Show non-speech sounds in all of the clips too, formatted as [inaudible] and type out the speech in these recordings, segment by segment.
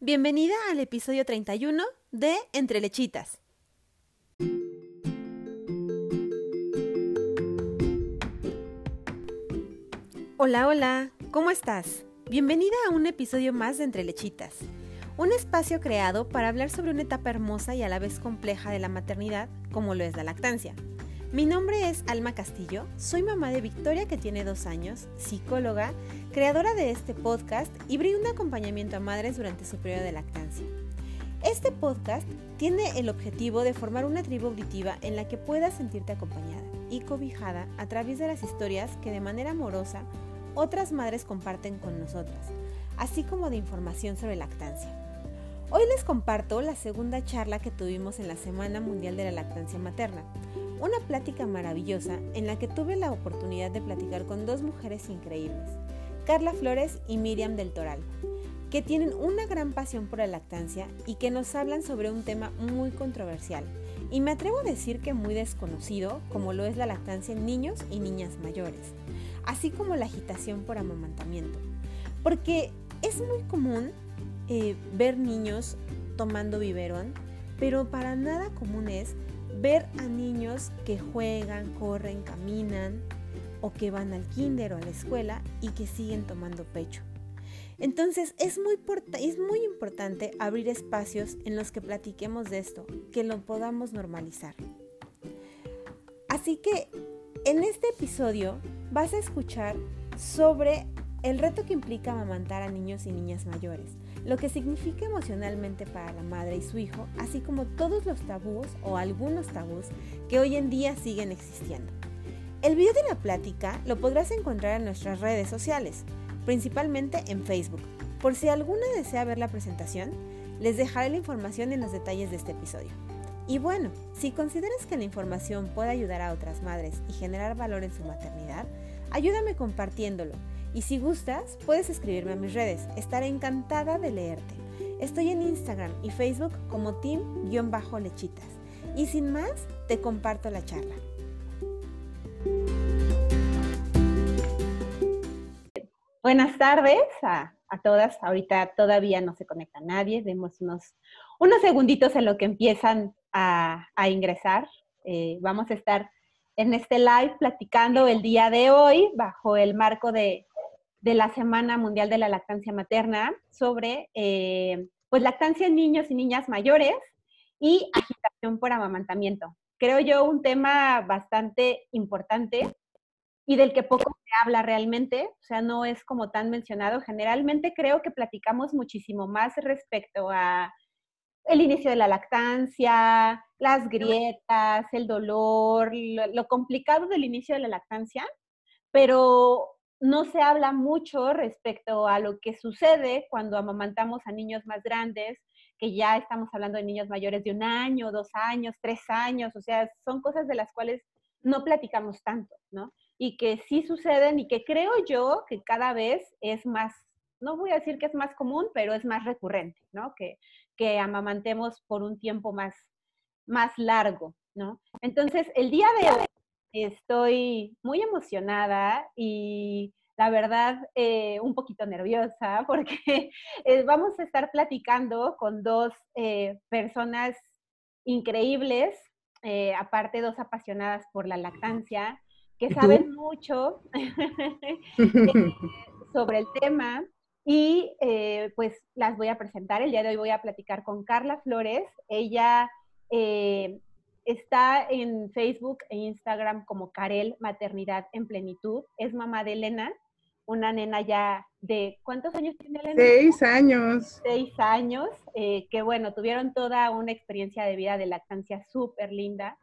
Bienvenida al episodio 31 de Entre Lechitas. Hola, hola, ¿cómo estás? Bienvenida a un episodio más de Entre Lechitas, un espacio creado para hablar sobre una etapa hermosa y a la vez compleja de la maternidad, como lo es la lactancia. Mi nombre es Alma Castillo, soy mamá de Victoria que tiene dos años, psicóloga, creadora de este podcast y brindo acompañamiento a madres durante su periodo de lactancia. Este podcast tiene el objetivo de formar una tribu auditiva en la que puedas sentirte acompañada y cobijada a través de las historias que de manera amorosa otras madres comparten con nosotras, así como de información sobre lactancia. Hoy les comparto la segunda charla que tuvimos en la Semana Mundial de la Lactancia Materna, una plática maravillosa en la que tuve la oportunidad de platicar con dos mujeres increíbles, Carla Flores y Miriam del Toral, que tienen una gran pasión por la lactancia y que nos hablan sobre un tema muy controversial, y me atrevo a decir que muy desconocido, como lo es la lactancia en niños y niñas mayores, así como la agitación por amamantamiento. Porque es muy común eh, ver niños tomando biberón, pero para nada común es ver a niños que juegan, corren, caminan o que van al kinder o a la escuela y que siguen tomando pecho. Entonces es muy, es muy importante abrir espacios en los que platiquemos de esto, que lo podamos normalizar. Así que en este episodio vas a escuchar sobre el reto que implica amamantar a niños y niñas mayores, lo que significa emocionalmente para la madre y su hijo, así como todos los tabús o algunos tabús que hoy en día siguen existiendo. El video de la plática lo podrás encontrar en nuestras redes sociales, principalmente en Facebook. Por si alguna desea ver la presentación, les dejaré la información en los detalles de este episodio. Y bueno, si consideras que la información puede ayudar a otras madres y generar valor en su maternidad, ayúdame compartiéndolo y si gustas, puedes escribirme a mis redes. Estaré encantada de leerte. Estoy en Instagram y Facebook como team-lechitas. Y sin más, te comparto la charla. Buenas tardes a, todas. Ahorita todavía no se conecta nadie. Vemos unos, unos segunditos en lo que empiezan a, ingresar. Eh, vamos a estar en este live platicando el día de hoy bajo el marco de de la Semana Mundial de la Lactancia Materna sobre eh, pues lactancia en niños y niñas mayores y agitación por amamantamiento. Creo yo un tema bastante importante y del que poco se habla realmente, o sea, no es como tan mencionado. Generalmente creo que platicamos muchísimo más respecto a el inicio de la lactancia, las grietas, el dolor, lo complicado del inicio de la lactancia, pero no se habla mucho respecto a lo que sucede cuando amamantamos a niños más grandes, que ya estamos hablando de niños mayores de un año, dos años, tres años, o sea, son cosas de las cuales no platicamos tanto, ¿no? Y que sí suceden y que creo yo que cada vez es más, no voy a decir que es más común, pero es más recurrente, ¿no? Que, que amamantemos por un tiempo más, más largo, ¿no? Entonces, el día de hoy Estoy muy emocionada y la verdad eh, un poquito nerviosa [laughs] porque eh, vamos a estar platicando con dos eh, personas increíbles, aparte dos apasionadas por la lactancia, que saben mucho [laughs] [laughs] sobre el tema. Y pues las voy a presentar. El día de hoy voy a platicar con Carla Flores. Ella Está en Facebook e Instagram como Karel Maternidad en Plenitud. Es mamá de Elena, una nena ya de, ¿cuántos años tiene Elena? Seis años. Seis años, eh, que bueno, tuvieron toda una experiencia de vida de lactancia súper linda.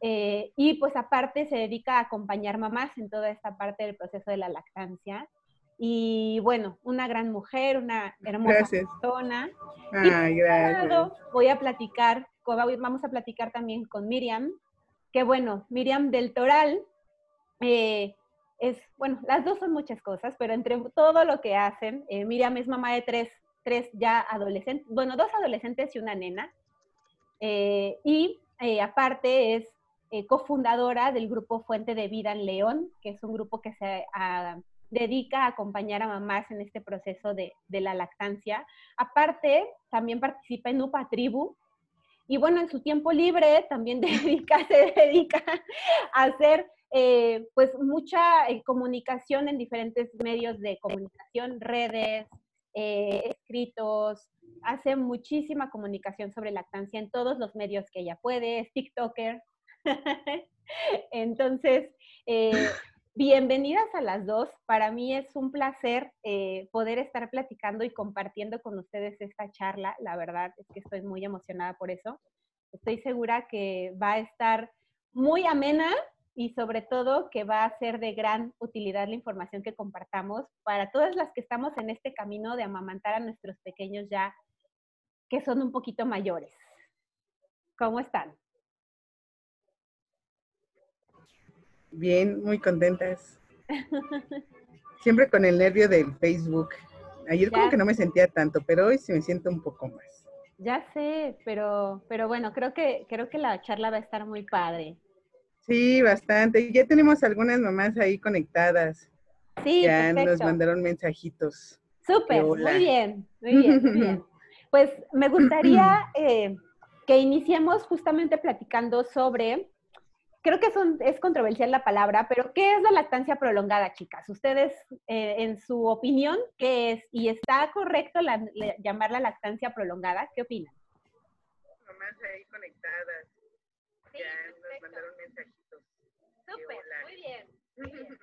Eh, y pues aparte se dedica a acompañar mamás en toda esta parte del proceso de la lactancia. Y bueno, una gran mujer, una hermosa persona. Ay, gracias. Voy a platicar vamos a platicar también con Miriam, que bueno, Miriam del Toral eh, es, bueno, las dos son muchas cosas, pero entre todo lo que hacen, eh, Miriam es mamá de tres, tres ya adolescentes, bueno, dos adolescentes y una nena, eh, y aparte es cofundadora del grupo Fuente de Vida en León, que es un grupo que se dedica a acompañar a mamás en este proceso de, la lactancia. Aparte, también participa en UPA Tribu. Y bueno, en su tiempo libre también [laughs] dedica, se dedica a hacer eh, pues mucha eh, comunicación en diferentes medios de comunicación, redes, eh, escritos, hace muchísima comunicación sobre lactancia en todos los medios que ella puede, es TikToker. [laughs] Entonces, bienvenidas a las dos. Para mí es un placer poder estar platicando y compartiendo con ustedes esta charla. La verdad es que estoy muy emocionada por eso. Estoy segura que va a estar muy amena y sobre todo que va a ser de gran utilidad la información que compartamos para todas las que estamos en este camino de amamantar a nuestros pequeños ya que son un poquito mayores. ¿Cómo están? Bien, muy contentas. Siempre con el nervio del Facebook. Ayer como que no me sentía tanto, pero hoy sí me siento un poco más. Ya sé, pero, pero bueno, creo que, creo que la charla va a estar muy padre. Sí, bastante. Ya tenemos algunas mamás ahí conectadas. Sí, ya nos mandaron mensajitos. Súper, muy bien, muy bien, muy bien. [laughs] Pues me gustaría eh, que iniciemos justamente platicando sobre, creo que es, es, controversial la palabra, pero ¿qué es la lactancia prolongada, chicas? Ustedes, eh, en su opinión, ¿qué es? ¿Y está correcto llamarla lactancia prolongada? ¿Qué opinan? Mamás ahí conectadas. ya nos mandaron mensajitos. Súper, muy bien. Muy bien,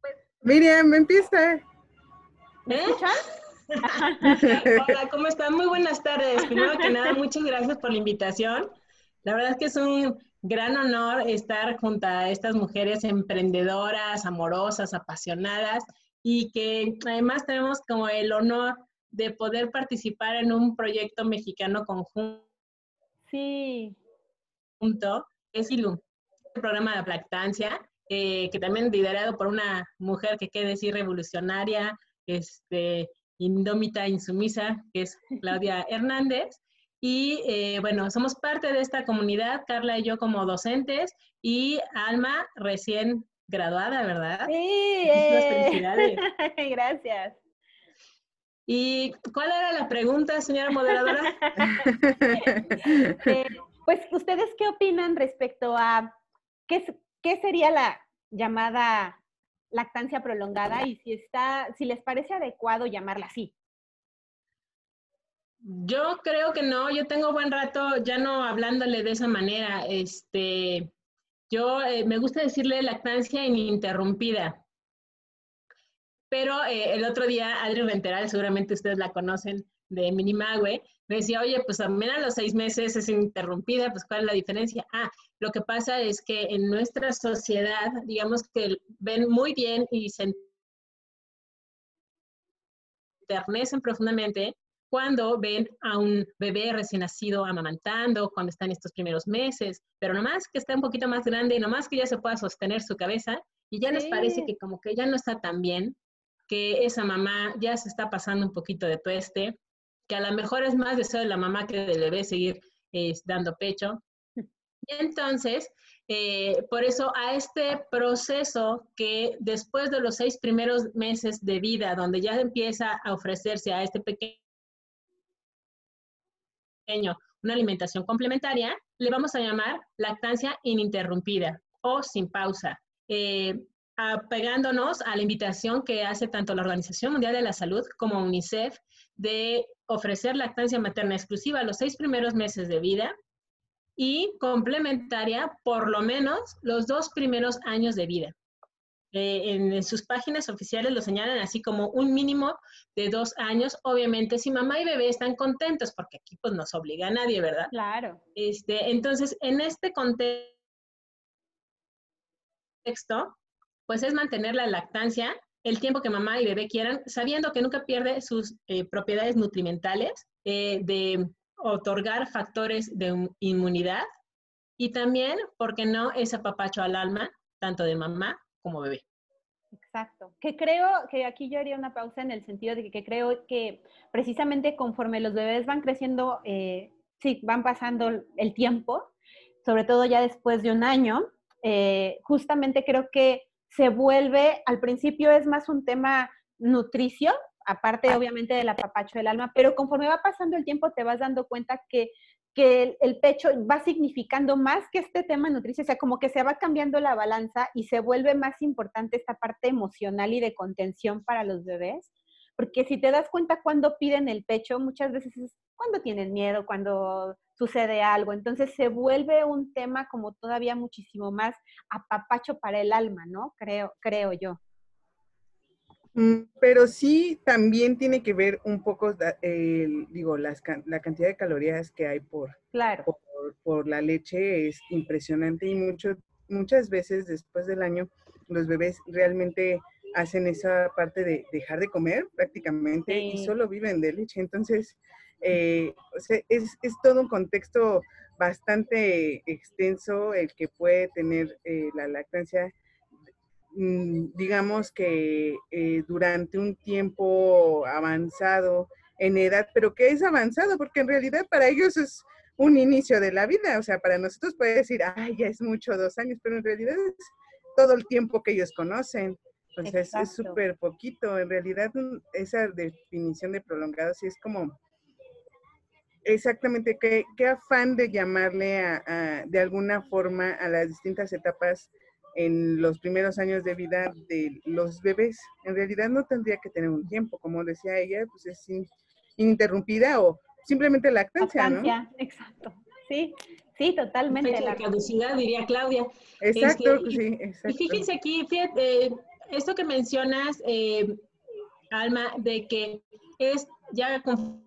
Pues, Miriam, empieza. ¿Me escuchan? [laughs] Hola, ¿cómo están? Muy buenas tardes. Primero que nada, muchas gracias por la invitación. La verdad es que es un gran honor estar junto a estas mujeres emprendedoras, amorosas, apasionadas y que además tenemos como el honor de poder participar en un proyecto mexicano conjunto. Sí. Junto, es ILUM programa de lactancia, eh, que también liderado por una mujer que quiere decir revolucionaria, este, indómita, insumisa, que es Claudia [laughs] Hernández. Y eh, bueno, somos parte de esta comunidad, Carla y yo como docentes, y Alma recién graduada, ¿verdad? Sí, [laughs] felicidades. [laughs] gracias. ¿Y cuál era la pregunta, señora moderadora? [laughs] Eh, pues, ¿ustedes qué opinan respecto a ¿qué, sería la llamada lactancia prolongada y si está, si les parece adecuado llamarla así? Yo creo que no, yo tengo buen rato ya no hablándole de esa manera. Este, yo eh, me gusta decirle lactancia ininterrumpida. Pero eh, el otro día, Adri Renteral, seguramente ustedes la conocen, de Minimagüe, me decía, oye, pues también a los seis meses es interrumpida, pues ¿cuál es la diferencia? Ah, lo que pasa es que en nuestra sociedad, digamos que ven muy bien y se enternecen profundamente cuando ven a un bebé recién nacido amamantando, cuando están estos primeros meses, pero nomás que está un poquito más grande y nomás que ya se pueda sostener su cabeza y ya les parece que como que ya no está tan bien, que esa mamá ya se está pasando un poquito de tueste, que a lo mejor es más deseo de la mamá que del bebé seguir eh, dando pecho. Y entonces, eh, por eso a este proceso que después de los seis primeros meses de vida, donde ya empieza a ofrecerse a este pequeño una alimentación complementaria, le vamos a llamar lactancia ininterrumpida o sin pausa. Eh, apegándonos a la invitación que hace tanto la Organización Mundial de la Salud como UNICEF de ofrecer lactancia materna exclusiva los seis primeros meses de vida y complementaria por lo menos los dos primeros años de vida. Eh, en, sus páginas oficiales lo señalan así como un mínimo de dos años. Obviamente, si mamá y bebé están contentos, porque aquí pues nos obliga a nadie, ¿verdad? Claro. Este, entonces, en este contexto, pues es mantener la lactancia el tiempo que mamá y bebé quieran, sabiendo que nunca pierde sus eh, propiedades nutrimentales, eh, de otorgar factores de inmunidad y también, porque no, es apapacho al alma, tanto de mamá como bebé. Exacto. Que creo que aquí yo haría una pausa en el sentido de que, creo que precisamente conforme los bebés van creciendo, eh, sí, van pasando el tiempo, sobre todo ya después de un año, justamente creo que se vuelve, al principio es más un tema nutricio, aparte obviamente del apapacho del alma, pero conforme va pasando el tiempo te vas dando cuenta que, que el, pecho va significando más que este tema nutricio, o sea, como que se va cambiando la balanza y se vuelve más importante esta parte emocional y de contención para los bebés, porque si te das cuenta cuando piden el pecho, muchas veces es cuando tienen miedo, cuando sucede algo, entonces se vuelve un tema como todavía muchísimo más apapacho para el alma, ¿no? Creo, creo yo. Mm, pero sí también tiene que ver un poco, digo, la cantidad de calorías que hay por, claro. por, la leche es impresionante y mucho, muchas veces después del año los bebés realmente hacen esa parte de dejar de comer prácticamente y solo viven de leche. Entonces, eh, es, es, todo un contexto bastante extenso el que puede tener eh, la lactancia digamos que eh, durante un tiempo avanzado en edad, pero que es avanzado, porque en realidad para ellos es un inicio de la vida, o sea, para nosotros puede decir, ay, ya es mucho, dos años, pero en realidad es todo el tiempo que ellos conocen. Entonces es súper poquito. En realidad esa definición de prolongado sí es como exactamente qué, qué afán de llamarle a, de alguna forma a las distintas etapas en los primeros años de vida de los bebés. En realidad no tendría que tener un tiempo, como decía ella, pues es ininterrumpida o simplemente lactancia, lactancia exacto. Sí, sí, totalmente. la caducidad, diría Claudia. Exacto, este, sí, exacto. Y fíjense aquí, fíjate, esto que mencionas, eh, Alma, de que es ya conforme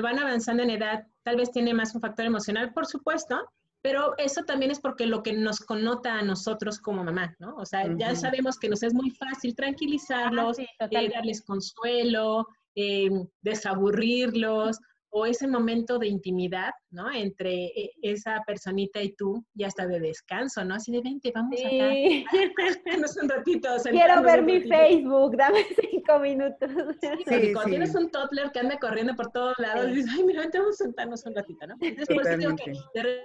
van avanzando en edad, tal vez tiene más un factor emocional, por supuesto, pero eso también es porque lo que nos connota a nosotros como mamá, ¿no? O sea, ya sabemos que nos es muy fácil tranquilizarlos, ah, eh, darles consuelo, eh, desaburrirlos, o ese momento de intimidad, ¿no? Entre eh, esa personita y tú, ya está de descanso, ¿no? Así de, vente, vamos sí. [laughs] acá. un ratito. [laughs] Quiero ver mi Facebook, dame cinco minutos. Sí, [laughs] cuando tienes un toddler que anda corriendo por todos lados, dices, ay, mira, vente, vamos a sentarnos un ratito, ¿no? Entonces, por eso digo que de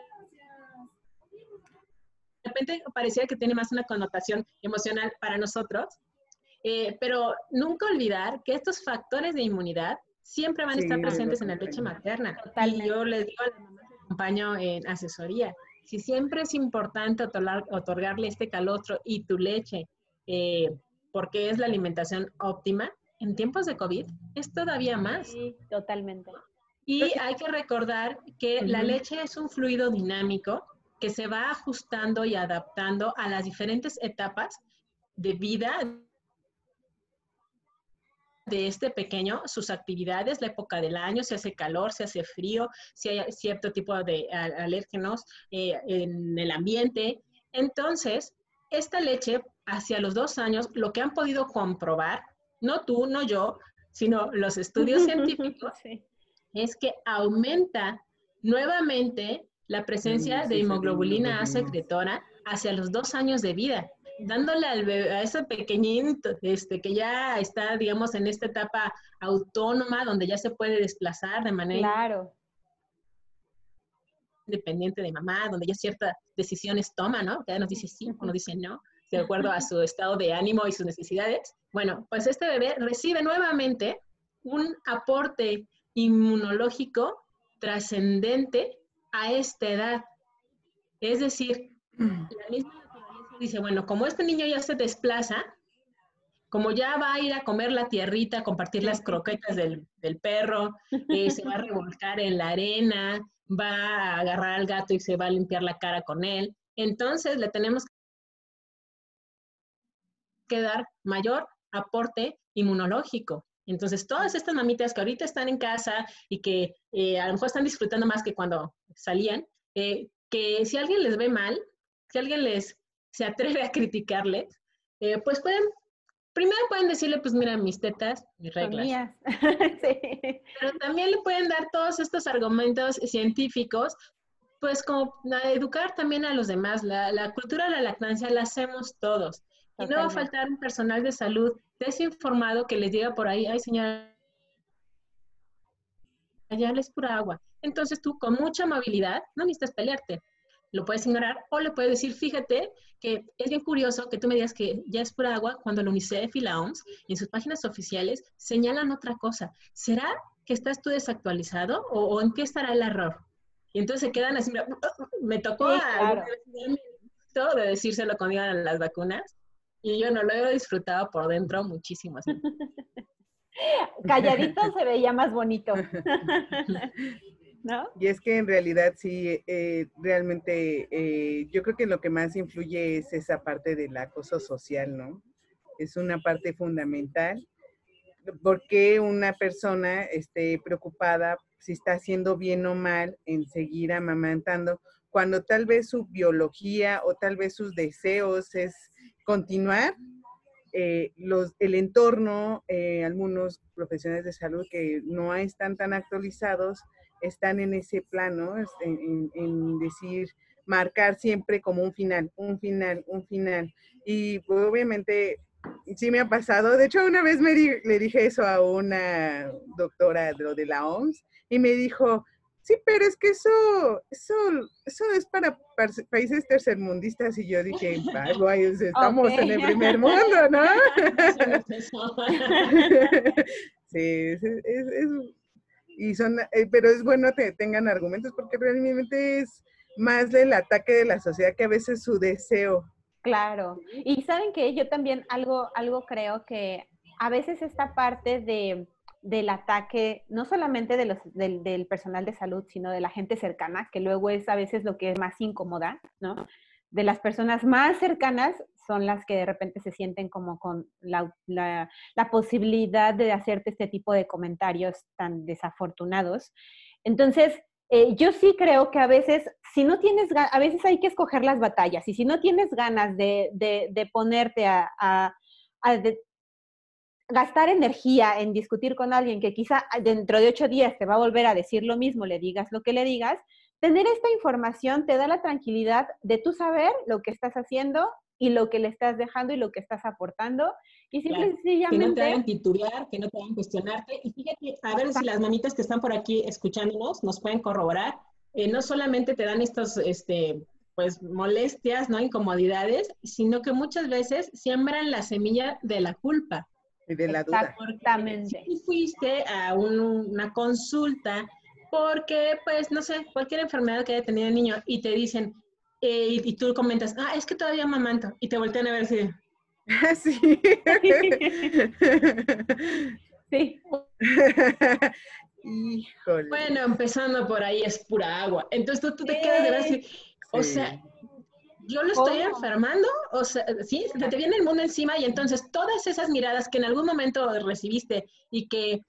repente parecía que tiene más una connotación emocional para nosotros, eh, pero nunca olvidar que estos factores de inmunidad siempre van a estar presentes en la leche materna. Y yo les digo a la mamá que acompaño en asesoría, si siempre es importante otorgarle este calostro y tu leche, eh, porque es la alimentación óptima, en tiempos de COVID es todavía más. Sí, totalmente. Y hay que recordar que la leche es un fluido dinámico que se va ajustando y adaptando a las diferentes etapas de vida de este pequeño, sus actividades, la época del año, si hace calor, si hace frío, si hay cierto tipo de alérgenos eh, en el ambiente. Entonces, esta leche, hacia los dos años, lo que han podido comprobar, no tú, no yo, sino los estudios [laughs] científicos, es que aumenta nuevamente la presencia de hemoglobulina A secretora hacia los dos años de vida, dándole al bebé, a ese pequeñín este, que ya está, digamos, en esta etapa autónoma, donde ya se puede desplazar de manera claro. independiente de mamá, donde ya ciertas decisiones toma, ¿no? Que nos dice sí o nos dice no, de acuerdo a su estado de ánimo y sus necesidades. Bueno, pues este bebé recibe nuevamente un aporte inmunológico trascendente a esta edad. Es decir, la misma naturaleza dice, bueno, como este niño ya se desplaza, como ya va a ir a comer la tierrita, compartir las croquetas del, perro, eh, se va a revolcar en la arena, va a agarrar al gato y se va a limpiar la cara con él. Entonces le tenemos que dar mayor aporte inmunológico. Entonces, todas estas mamitas que ahorita están en casa y que eh, a lo mejor están disfrutando más que cuando salían, eh, que si alguien les ve mal, si alguien les se atreve a criticarles, eh, pues pueden, primero pueden decirle, pues mira, mis tetas, mis reglas. [laughs] sí. Pero también le pueden dar todos estos argumentos científicos, pues como a educar también a los demás. La, la cultura de la lactancia la hacemos todos. Y no va a faltar un personal de salud desinformado que les diga por ahí, ay señora, allá es pura agua. Entonces tú con mucha amabilidad, no necesitas pelearte, lo puedes ignorar o le puedes decir, fíjate que es bien curioso que tú me digas que ya es pura agua cuando la UNICEF y la OMS en sus páginas oficiales señalan otra cosa. ¿Será que estás tú desactualizado o, en qué estará el error? Y entonces se quedan así, me tocó todo de decírselo cuando iban las vacunas y yo no lo he disfrutado por dentro muchísimo. Así. [laughs] Calladito se veía más bonito. [laughs] Y es que en realidad sí, eh, realmente eh, yo creo que lo que más influye es esa parte del acoso social, ¿no? Es una parte fundamental. porque una persona esté preocupada si está haciendo bien o mal en seguir amamantando, cuando tal vez su biología o tal vez sus deseos es continuar? Eh, los, el entorno, algunos profesionales de salud que no están tan actualizados, están en ese plano, en, decir, marcar siempre como un final, un final, un final. Y pues, obviamente sí me ha pasado. De hecho, una vez me le dije eso a una doctora de, de la OMS y me dijo, sí, pero es que eso, eso, eso es para países tercermundistas. Y yo dije, [laughs] estamos en el primer mundo, ¿no? [laughs] sí, es, es, y son, eh, pero es bueno que tengan argumentos porque realmente es más del ataque de la sociedad que a veces su deseo. Claro. Y saben que yo también algo, algo creo que a veces esta parte de, del ataque, no solamente de los, del, personal de salud, sino de la gente cercana, que luego es a veces lo que es más incómoda, ¿no? De las personas más cercanas son las que de repente se sienten como con la, posibilidad de hacerte este tipo de comentarios tan desafortunados. Entonces, eh, yo sí creo que a veces, si no tienes, a veces hay que escoger las batallas y si no tienes ganas de, ponerte a, gastar energía en discutir con alguien que quizá dentro de ocho días te va a volver a decir lo mismo, le digas lo que le digas, tener esta información te da la tranquilidad de tú saber lo que estás haciendo y lo que le estás dejando y lo que estás aportando. Y simple sencillamente... Que no te hagan titular, que no te hagan cuestionarte. Y fíjate, a ver si las mamitas que están por aquí escuchándonos nos pueden corroborar. Eh, no solamente te dan estos, este, pues, molestias, ¿no? Incomodidades, sino que muchas veces siembran la semilla de la culpa. Y de la duda. Exactamente. Si fuiste a una consulta porque, pues, no sé, cualquier enfermedad que haya tenido el niño y te dicen, eh, y, tú comentas, ah, es que todavía mamanto, y te voltean a ver así. [laughs] sí. [laughs] sí. Híjole. Bueno, empezando por ahí es pura agua. Entonces tú, te quedas de ver así, o sea, yo lo estoy enfermando, o sea, sí, se te viene el mundo encima y entonces todas esas miradas que en algún momento recibiste y que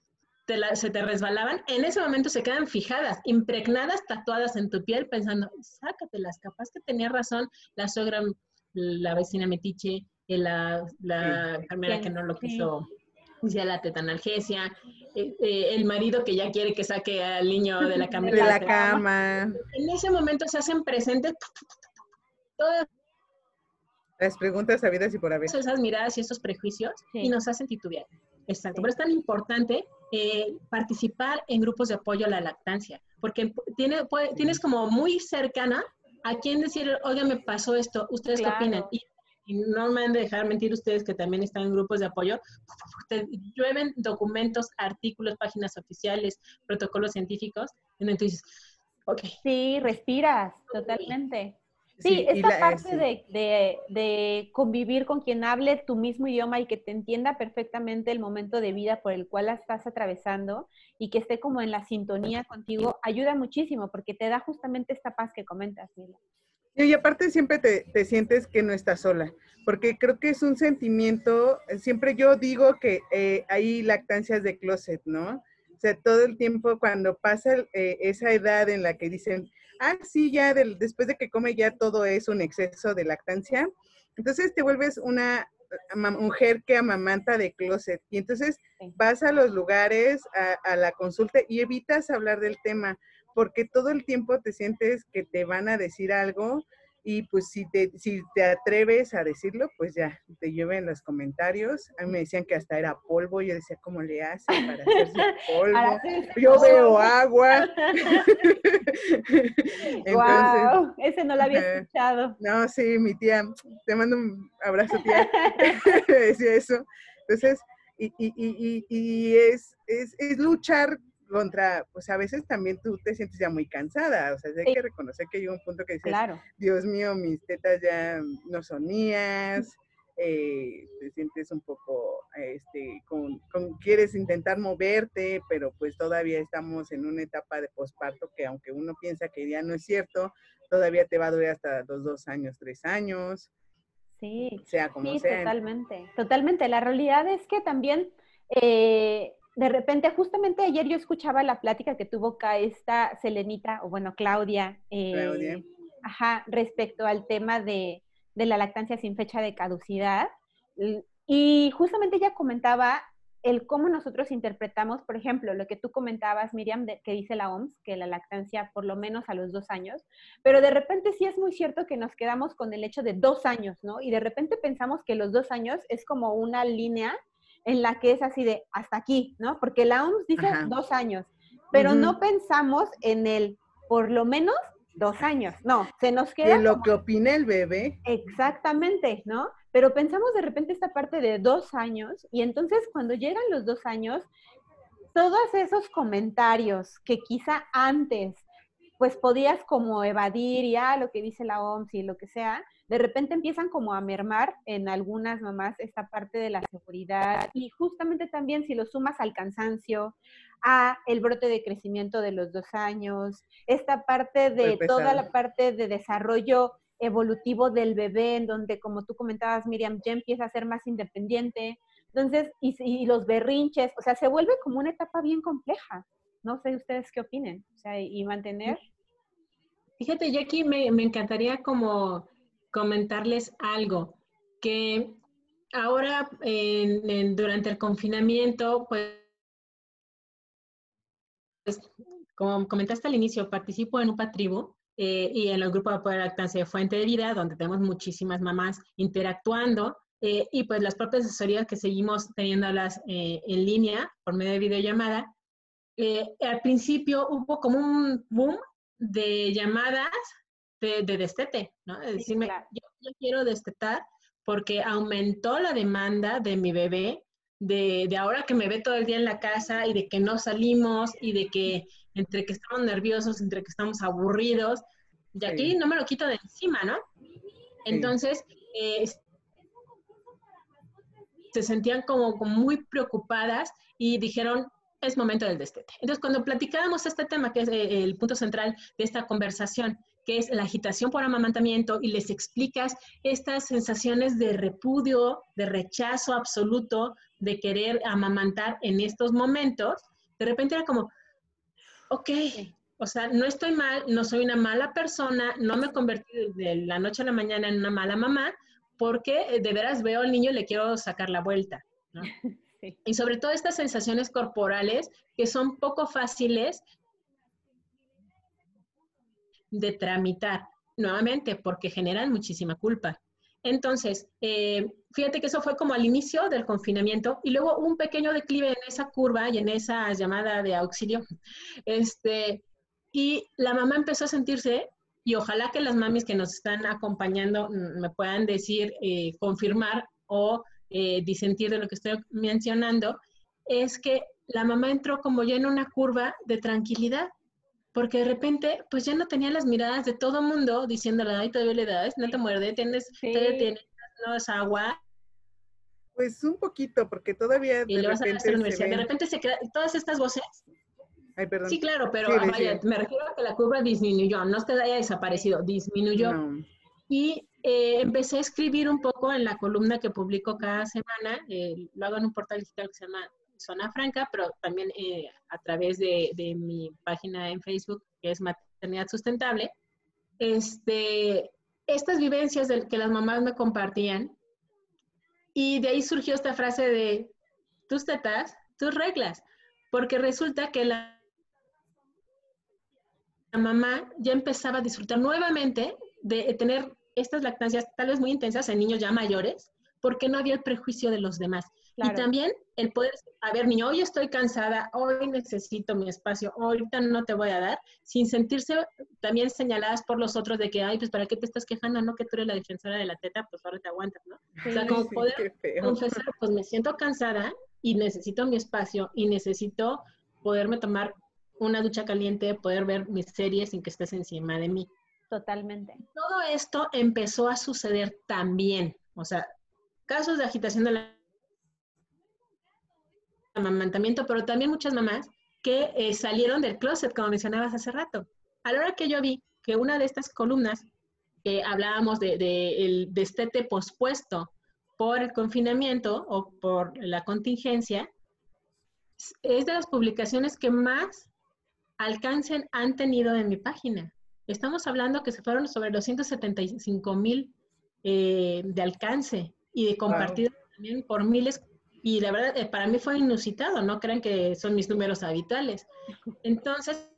se te resbalaban, en ese momento se quedan fijadas, impregnadas, tatuadas en tu piel, pensando, sácatelas, capaz que tenía razón la suegra, la vecina metiche, eh, la, la enfermera que no lo quiso, ya la tetanalgesia, eh, eh, el marido que ya quiere que saque al niño de la. [laughs] De la cama. En ese momento se hacen presentes todas las preguntas sabidas y por haber. Esas miradas y esos prejuicios y nos hacen titubear. Exacto, pero es tan importante eh, participar en grupos de apoyo a la lactancia, porque tiene, tienes como muy cercana a quien decir, oiga, me pasó esto, ¿ustedes qué opinan? Y, no me han de dejar mentir ustedes que también están en grupos de apoyo, llueven documentos, artículos, páginas oficiales, protocolos científicos, y entonces, ok. Sí, respiras, totalmente. Sí, esta parte de, convivir con quien hable tu mismo idioma y que te entienda perfectamente el momento de vida por el cual la estás atravesando y que esté como en la sintonía contigo, ayuda muchísimo porque te da justamente esta paz que comentas, Mila. Y aparte siempre te, sientes que no estás sola, porque creo que es un sentimiento, siempre yo digo que eh, hay lactancias de closet, ¿no? O sea, todo el tiempo cuando pasa eh, esa edad en la que dicen, ah, sí, ya después de que come ya todo es un exceso de lactancia. Entonces te vuelves una mujer que amamanta de closet y entonces vas a los lugares, a, la consulta y evitas hablar del tema porque todo el tiempo te sientes que te van a decir algo Y pues si te, si te atreves a decirlo, pues ya, te lleven los comentarios. A mí me decían que hasta era polvo. Yo decía, ¿cómo le hacen para hacerse [laughs] polvo? Yo veo agua. [laughs] [laughs] wow, ese no lo había escuchado. No, sí, mi tía, te mando un abrazo, tía. decía eso. Entonces, y, y, y, y es, es, es luchar contra, pues a veces también tú te sientes ya muy cansada, o sea, hay que reconocer que llega un punto que dices, Dios mío, mis tetas ya no son mías, eh, te sientes un poco, este, con, quieres intentar moverte, pero pues todavía estamos en una etapa de posparto que aunque uno piensa que ya no es cierto, todavía te va a durar hasta los dos años, tres años. Sí, sea como sí, totalmente, totalmente. La realidad es que también eh, de repente, justamente ayer yo escuchaba la plática que tuvo acá esta Selenita, o bueno, Claudia, eh, Ajá, respecto al tema de, la lactancia sin fecha de caducidad. Y justamente ella comentaba el cómo nosotros interpretamos, por ejemplo, lo que tú comentabas, Miriam, que dice la OMS, que la lactancia por lo menos a los dos años, pero de repente sí es muy cierto que nos quedamos con el hecho de dos años, ¿no? Y de repente pensamos que los dos años es como una línea en la que es así de hasta aquí, ¿no? Porque la OMS dice dos años, pero no pensamos en el por lo menos dos años, no, se nos queda... En lo que opina el bebé. Exactamente, ¿no? Pero pensamos de repente esta parte de dos años y entonces cuando llegan los dos años, todos esos comentarios que quizá antes pues podías como evadir ya lo que dice la OMS y lo que sea, de repente empiezan como a mermar en algunas mamás esta parte de la seguridad y justamente también si lo sumas al cansancio, a el brote de crecimiento de los dos años, esta parte de toda la parte de desarrollo evolutivo del bebé, en donde, como tú comentabas, Miriam, ya empieza a ser más independiente. Entonces, y, y, los berrinches, o sea, se vuelve como una etapa bien compleja. No sé ustedes qué opinen, o sea, y mantener. Fíjate, Jackie, me, me encantaría como comentarles algo, que ahora durante el confinamiento, pues, como comentaste al inicio, participo en UPA Tribu eh, y en el grupo de apoyo a lactancia de Fuente de Vida, donde tenemos muchísimas mamás interactuando eh, y pues las propias asesorías que seguimos teniéndolas eh, en línea por medio de videollamada. al principio hubo como un boom de llamadas de, destete, ¿no? De decirme, yo, quiero destetar porque aumentó la demanda de mi bebé, de, de, ahora que me ve todo el día en la casa y de que no salimos y de que entre que estamos nerviosos, entre que estamos aburridos, y aquí no me lo quito de encima, ¿no? Entonces, eh, se sentían como, como, muy preocupadas y dijeron, es momento del destete. Entonces, cuando platicábamos este tema, que es eh, el punto central de esta conversación, que es la agitación por amamantamiento, y les explicas estas sensaciones de repudio, de rechazo absoluto, de querer amamantar en estos momentos, de repente era como, ok, o sea, no estoy mal, no soy una mala persona, no me he convertido de la noche a la mañana en una mala mamá, porque eh, de veras veo al niño y le quiero sacar la vuelta. [laughs] Y sobre todo estas sensaciones corporales que son poco fáciles de tramitar nuevamente porque generan muchísima culpa. Entonces, eh, fíjate que eso fue como al inicio del confinamiento y luego un pequeño declive en esa curva y en esa llamada de auxilio. Este, y la mamá empezó a sentirse, y ojalá que las mamis que nos están acompañando me puedan decir, eh, confirmar o eh, disentir de lo que estoy mencionando, es que la mamá entró como ya en una curva de tranquilidad porque de repente, pues ya no tenía las miradas de todo mundo diciéndole, ay, todavía le das, no te muerde, tienes, todavía tienes, no es agua. Pues un poquito, porque todavía y de repente, a la universidad. De repente se quedan todas estas voces. Ay, perdón. Sí, claro, pero vaya, me refiero a que la curva disminuyó, no es que haya desaparecido, disminuyó. Y eh, empecé a escribir un poco en la columna que publico cada semana, eh, lo hago en un portal digital que se llama Zona Franca, pero también eh, a través de, mi página en Facebook, que es Maternidad Sustentable, este, estas vivencias del que las mamás me compartían, y de ahí surgió esta frase de tus tetas, tus reglas, porque resulta que la, la mamá ya empezaba a disfrutar nuevamente de tener estas lactancias tal vez muy intensas en niños ya mayores, porque no había el prejuicio de los demás. Y también el poder, a ver, niño, hoy estoy cansada, hoy necesito mi espacio, ahorita no te voy a dar, sin sentirse también señaladas por los otros de que, ay, pues, ¿para qué te estás quejando? No, que tú eres la defensora de la teta, pues ahora te aguantas, ¿no? o sea, como poder confesar, pues me siento cansada y necesito mi espacio y necesito poderme tomar una ducha caliente, poder ver mis series sin que estés encima de mí. Totalmente. Todo esto empezó a suceder también, o sea, casos de agitación de la amamantamiento, pero también muchas mamás que eh, salieron del closet, como mencionabas hace rato. A la hora que yo vi que una de estas columnas que hablábamos de, de el destete pospuesto por el confinamiento o por la contingencia, es de las publicaciones que más alcance han tenido en mi página. Estamos hablando que se fueron sobre los 175 mil eh, de alcance y de compartido también por miles y la verdad, eh, para mí fue inusitado, no crean que son mis números habituales. Entonces,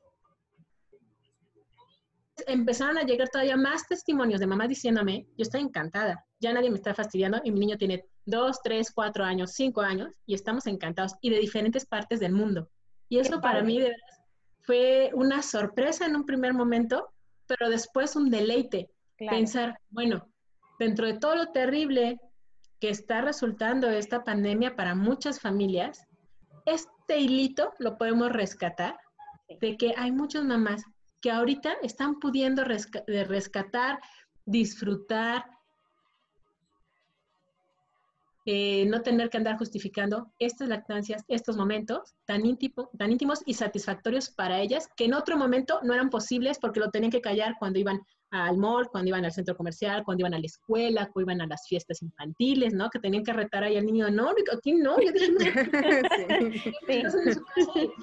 empezaron a llegar todavía más testimonios de mamás diciéndome, yo estoy encantada, ya nadie me está fastidiando y mi niño tiene dos, tres, cuatro años, cinco años y estamos encantados y de diferentes partes del mundo. Y eso para mí de verdad fue una sorpresa en un primer momento, pero después un deleite. Pensar, bueno, dentro de todo lo terrible que está resultando esta pandemia para muchas familias, este hilito lo podemos rescatar de que hay muchas mamás que ahorita están pudiendo rescatar, disfrutar, eh, no tener que andar justificando estas lactancias, estos momentos tan, tan íntimos y satisfactorios para ellas, que en otro momento no eran posibles porque lo tenían que callar cuando iban al mall, cuando iban al centro comercial, cuando iban a la escuela, cuando iban a las fiestas infantiles, ¿no? Que tenían que retar ahí al niño, no, aquí no, yo [laughs]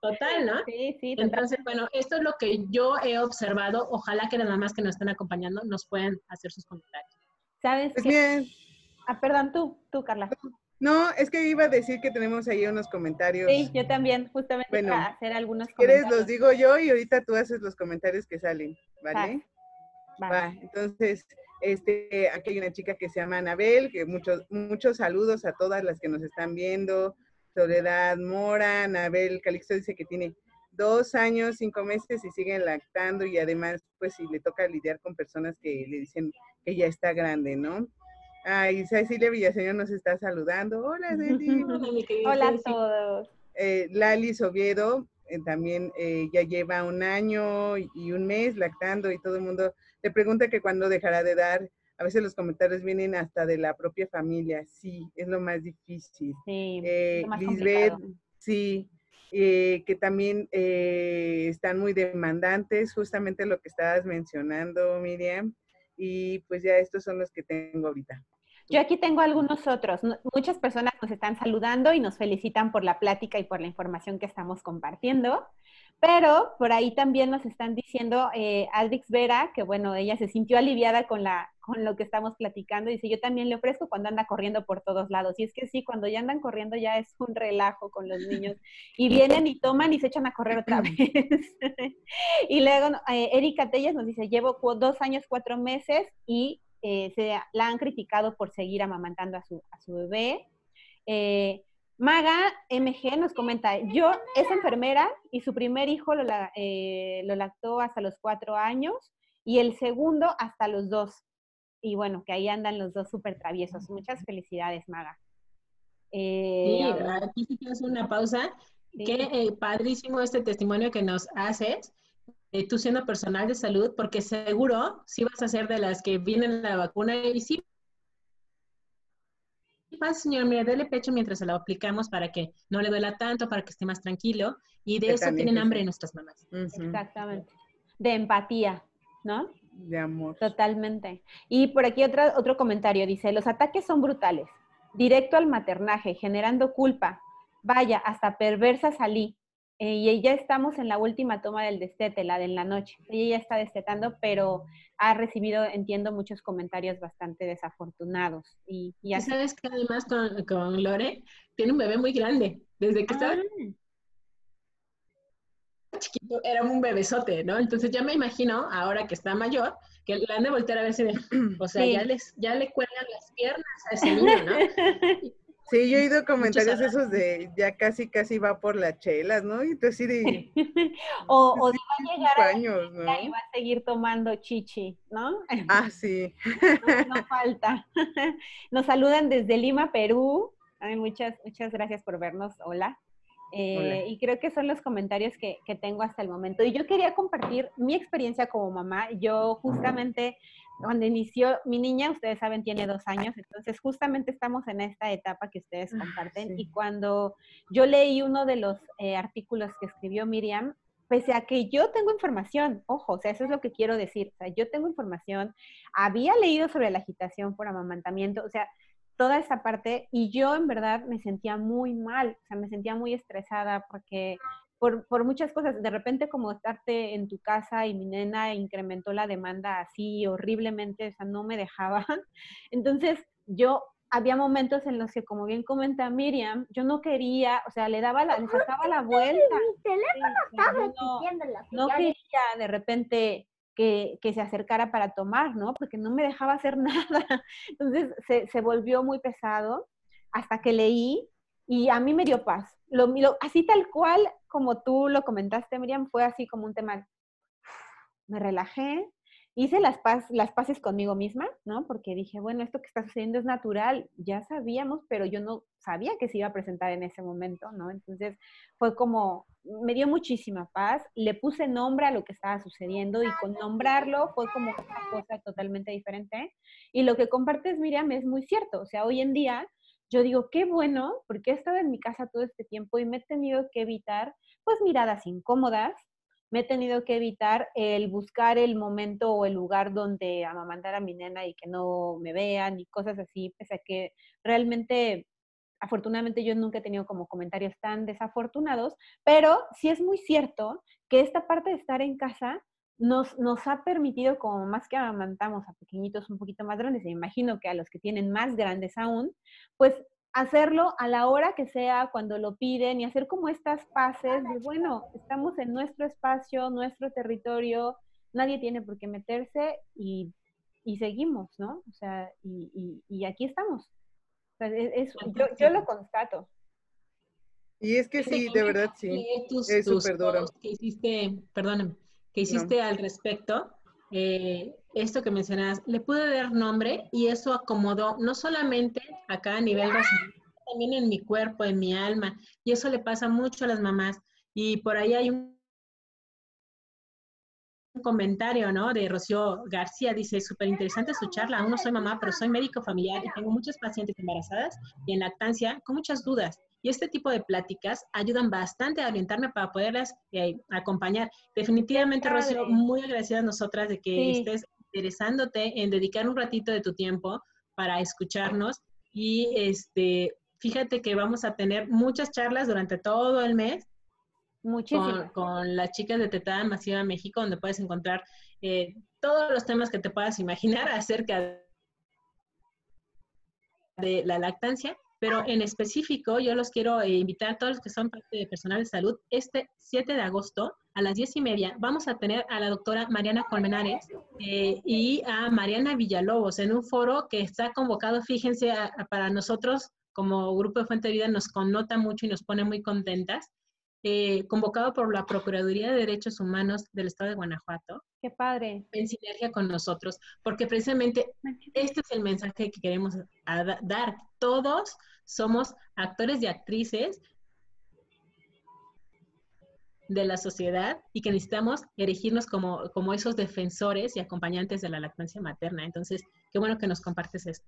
Total, ¿no? Sí, sí. Entonces, bueno, esto es lo que yo he observado. Ojalá que las mamás que nos están acompañando nos puedan hacer sus comentarios. ¿Sabes? Pues bien. Ah, perdón, tú, tú, Carla. No, es que iba a decir que tenemos ahí unos comentarios. Sí, yo también, justamente para hacer algunos si quieres, los digo yo y ahorita tú haces los comentarios que salen, ¿vale? Va, entonces, este, aquí hay una chica que se llama Anabel, que muchos, muchos saludos a todas las que nos están viendo. Soledad Mora, Anabel Calixto dice que tiene dos años, cinco meses y sigue lactando y además, pues, si le toca lidiar con personas que le dicen que ya está grande, ¿no? Ay, Cecilia Villaseñor nos está saludando. Hola, Cecilia. [laughs] Hola a todos. Eh, Lali Soviedo eh, también eh, ya lleva un año y un mes lactando y todo el mundo le pregunta que cuándo dejará de dar. A veces los comentarios vienen hasta de la propia familia. Sí, es lo más difícil. Sí, eh, Lisbeth, sí, que también están muy demandantes, justamente lo que estabas mencionando, Miriam. Y pues ya estos son los que tengo ahorita. Yo aquí tengo algunos otros. Muchas personas nos están saludando y nos felicitan por la plática y por la información que estamos compartiendo. Pero por ahí también nos están diciendo eh, Aldrix Vera, que bueno, ella se sintió aliviada con, la, con lo que estamos platicando. Dice, yo también le ofrezco cuando anda corriendo por todos lados. Y es que sí, cuando ya andan corriendo ya es un relajo con los niños. Y vienen y toman y se echan a correr otra vez. [laughs] y luego eh, Erika Telles nos dice, llevo dos años, cuatro meses y eh, se la han criticado por seguir amamantando a su, a su bebé. Eh, Maga MG nos comenta, yo es enfermera y su primer hijo lo, eh, lo, lactó hasta los cuatro años y el segundo hasta los dos. Y bueno, que ahí andan los dos súper traviesos. Muchas felicidades, Maga. Eh, sí, aquí sí una pausa. Qué eh, padrísimo este testimonio que nos haces, tú siendo personal de salud, porque seguro sí vas a ser de las que vienen la vacuna y sí pasa, señor? Mira, dele pecho mientras se lo aplicamos para que no le duela tanto, para que esté más tranquilo. Y de eso tienen hambre nuestras mamás. Exactamente. De empatía, ¿no? De amor. Totalmente. Y por aquí otro, otro comentario dice, los ataques son brutales, directo al maternaje, generando culpa. Vaya, hasta perversa salí. Eh, y ya estamos en la última toma del destete, la de en la noche. Ella ya está destetando, pero ha recibido, entiendo, muchos comentarios bastante desafortunados. Y, y sabes que además con, Lore tiene un bebé muy grande. Desde que estaba... chiquito era un bebesote, ¿no? Entonces ya me imagino, ahora que está mayor, que le han de voltear a ver si, [clears throat] o sea, ya, les, ya le cuelgan las piernas a ese niño, ¿no? [laughs] Sí, yo he oído comentarios esos de ya casi, casi va por las chelas, ¿no? Y tú así de... [laughs] o, o de va a llegar años, ¿no? y va a seguir tomando chichi, ¿no? Ah, sí. [laughs] No, falta. [laughs] Nos saludan desde Lima, Perú. muchas, muchas gracias por vernos. Hola. Eh, y creo que son los comentarios que, que, tengo hasta el momento. Y yo quería compartir mi experiencia como mamá. Yo justamente cuando inició mi niña, ustedes saben, tiene dos años, entonces justamente estamos en esta etapa que ustedes ah, comparten. Y cuando yo leí uno de los eh, artículos que escribió Miriam, pese a que yo tengo información, ojo, o sea, eso es lo que quiero decir, o sea, yo tengo información, había leído sobre la agitación por amamantamiento, o sea, toda esa parte, y yo en verdad me sentía muy mal, o sea, me sentía muy estresada porque por, muchas cosas. De repente como estarte en tu casa y mi nena incrementó la demanda así horriblemente, o sea, no me dejaban. [laughs] Entonces yo había momentos en los que, como bien comenta Miriam, yo no quería, o sea, le daba la, le sacaba la vuelta. Mi teléfono estaba no, no quería de repente que, que, se acercara para tomar, ¿no? Porque no me dejaba hacer [laughs] nada. Entonces se, se volvió muy pesado hasta que leí y a mí me dio paz. Lo, así tal cual como tú lo comentaste, Miriam, fue así como un tema, me relajé, hice las, paz, las paces conmigo misma, ¿no? Porque dije, bueno, esto que está sucediendo es natural, ya sabíamos, pero yo no sabía que se iba a presentar en ese momento, ¿no? Entonces fue como, me dio muchísima paz, le puse nombre a lo que estaba sucediendo y con nombrarlo fue como una cosa totalmente diferente. Y lo que compartes, Miriam, es muy cierto, o sea, hoy en día yo digo, qué bueno, porque he estado en mi casa todo este tiempo y me he tenido que evitar, pues, miradas incómodas, me he tenido que evitar el buscar el momento o el lugar donde amamantar a mi nena y que no me vean y cosas así, pese a que realmente, afortunadamente yo nunca he tenido como comentarios tan desafortunados, pero sí es muy cierto que esta parte de estar en casa nos, nos ha permitido, como más que amamantamos a pequeñitos un poquito más grandes, y me imagino que a los que tienen más grandes aún, pues hacerlo a la hora que sea, cuando lo piden, y hacer como estas pases de, bueno, estamos en nuestro espacio, nuestro territorio, nadie tiene por qué meterse y, y seguimos, ¿no? O sea, y, y, aquí estamos. O sea, e, es, yo, yo, lo constato. Y es que sí, de verdad sí. es súper duro. Que hiciste, perdóname, que hiciste al respecto, eh, esto que mencionas, le pude dar nombre y eso acomodó no solamente acá a nivel racional, también en mi cuerpo, en mi alma, y eso le pasa mucho a las mamás. Y por ahí hay un comentario, ¿no? De Rocío García, dice, súper interesante su charla, aún no soy mamá, pero soy médico familiar y tengo muchas pacientes embarazadas y en lactancia con muchas dudas. Y este tipo de pláticas ayudan bastante a orientarme para poderlas eh, acompañar. Definitivamente, Rocío, muy agradecida a nosotras de que estés interesándote en dedicar un ratito de tu tiempo para escucharnos. Y este, fíjate que vamos a tener muchas charlas durante todo el mes. Con, con, las chicas de Tetada Masiva México, donde puedes encontrar eh, todos los temas que te puedas imaginar [laughs] acerca de la lactancia pero en específico yo los quiero eh, invitar a todos los que son parte de personal de salud. Este 7 de agosto a las 10 y media vamos a tener a la doctora Mariana Colmenares eh, y a Mariana Villalobos en un foro que está convocado, fíjense, para nosotros como Grupo de Fuente de Vida nos connota mucho y nos pone muy contentas. Eh, convocado por la Procuraduría de Derechos Humanos del Estado de Guanajuato. Qué padre. En sinergia con nosotros, porque precisamente este es el mensaje que queremos dar. Todos somos actores y actrices de la sociedad y que necesitamos erigirnos como, como esos defensores y acompañantes de la lactancia materna. Entonces, qué bueno que nos compartes esto.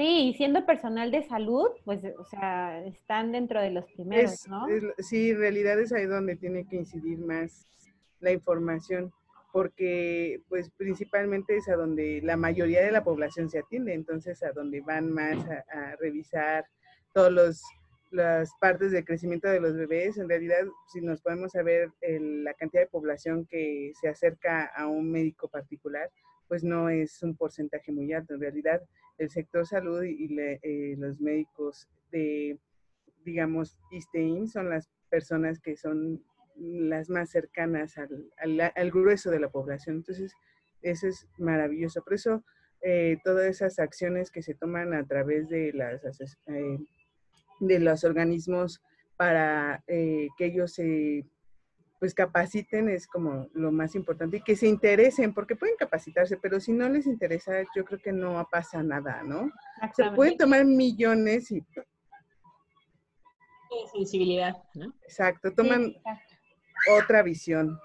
Sí, y siendo personal de salud, pues, o sea, están dentro de los primeros, ¿no? sí, en realidad es ahí donde tiene que incidir más la información, porque, pues, principalmente es a donde la mayoría de la población se atiende, entonces a donde van más a, revisar todas las partes de crecimiento de los bebés. En realidad, si nos podemos saber la cantidad de población que se acerca a un médico particular, pues no es un porcentaje muy alto. En realidad, el sector salud y, eh, los médicos de, digamos, ISTEIN son las personas que son las más cercanas al, grueso de la población. Entonces, eso es maravilloso. Por eso, eh, todas esas acciones que se toman a través de, las, eh, de los organismos para que ellos se pues capaciten es como lo más importante y que se interesen, porque pueden capacitarse, pero si no les interesa, yo creo que no pasa nada, ¿no? Se pueden tomar millones y... Sensibilidad, ¿no? Exacto, toman otra visión.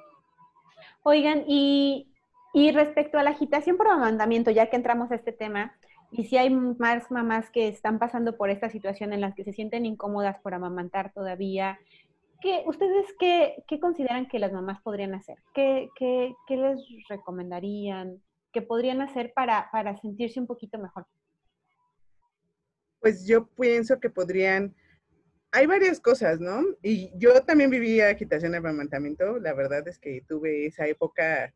Oigan, y, y respecto a la agitación por amamantamiento, ya que entramos a este tema, y si hay más mamás que están pasando por esta situación en las que se sienten incómodas por amamantar todavía, ¿Ustedes qué, consideran que las mamás podrían hacer? ¿Qué, les recomendarían? ¿Qué podrían hacer para, sentirse un poquito mejor? Pues yo pienso que podrían, hay varias cosas, ¿no? Y yo también vivía agitación de amamantamiento, la verdad es que tuve esa época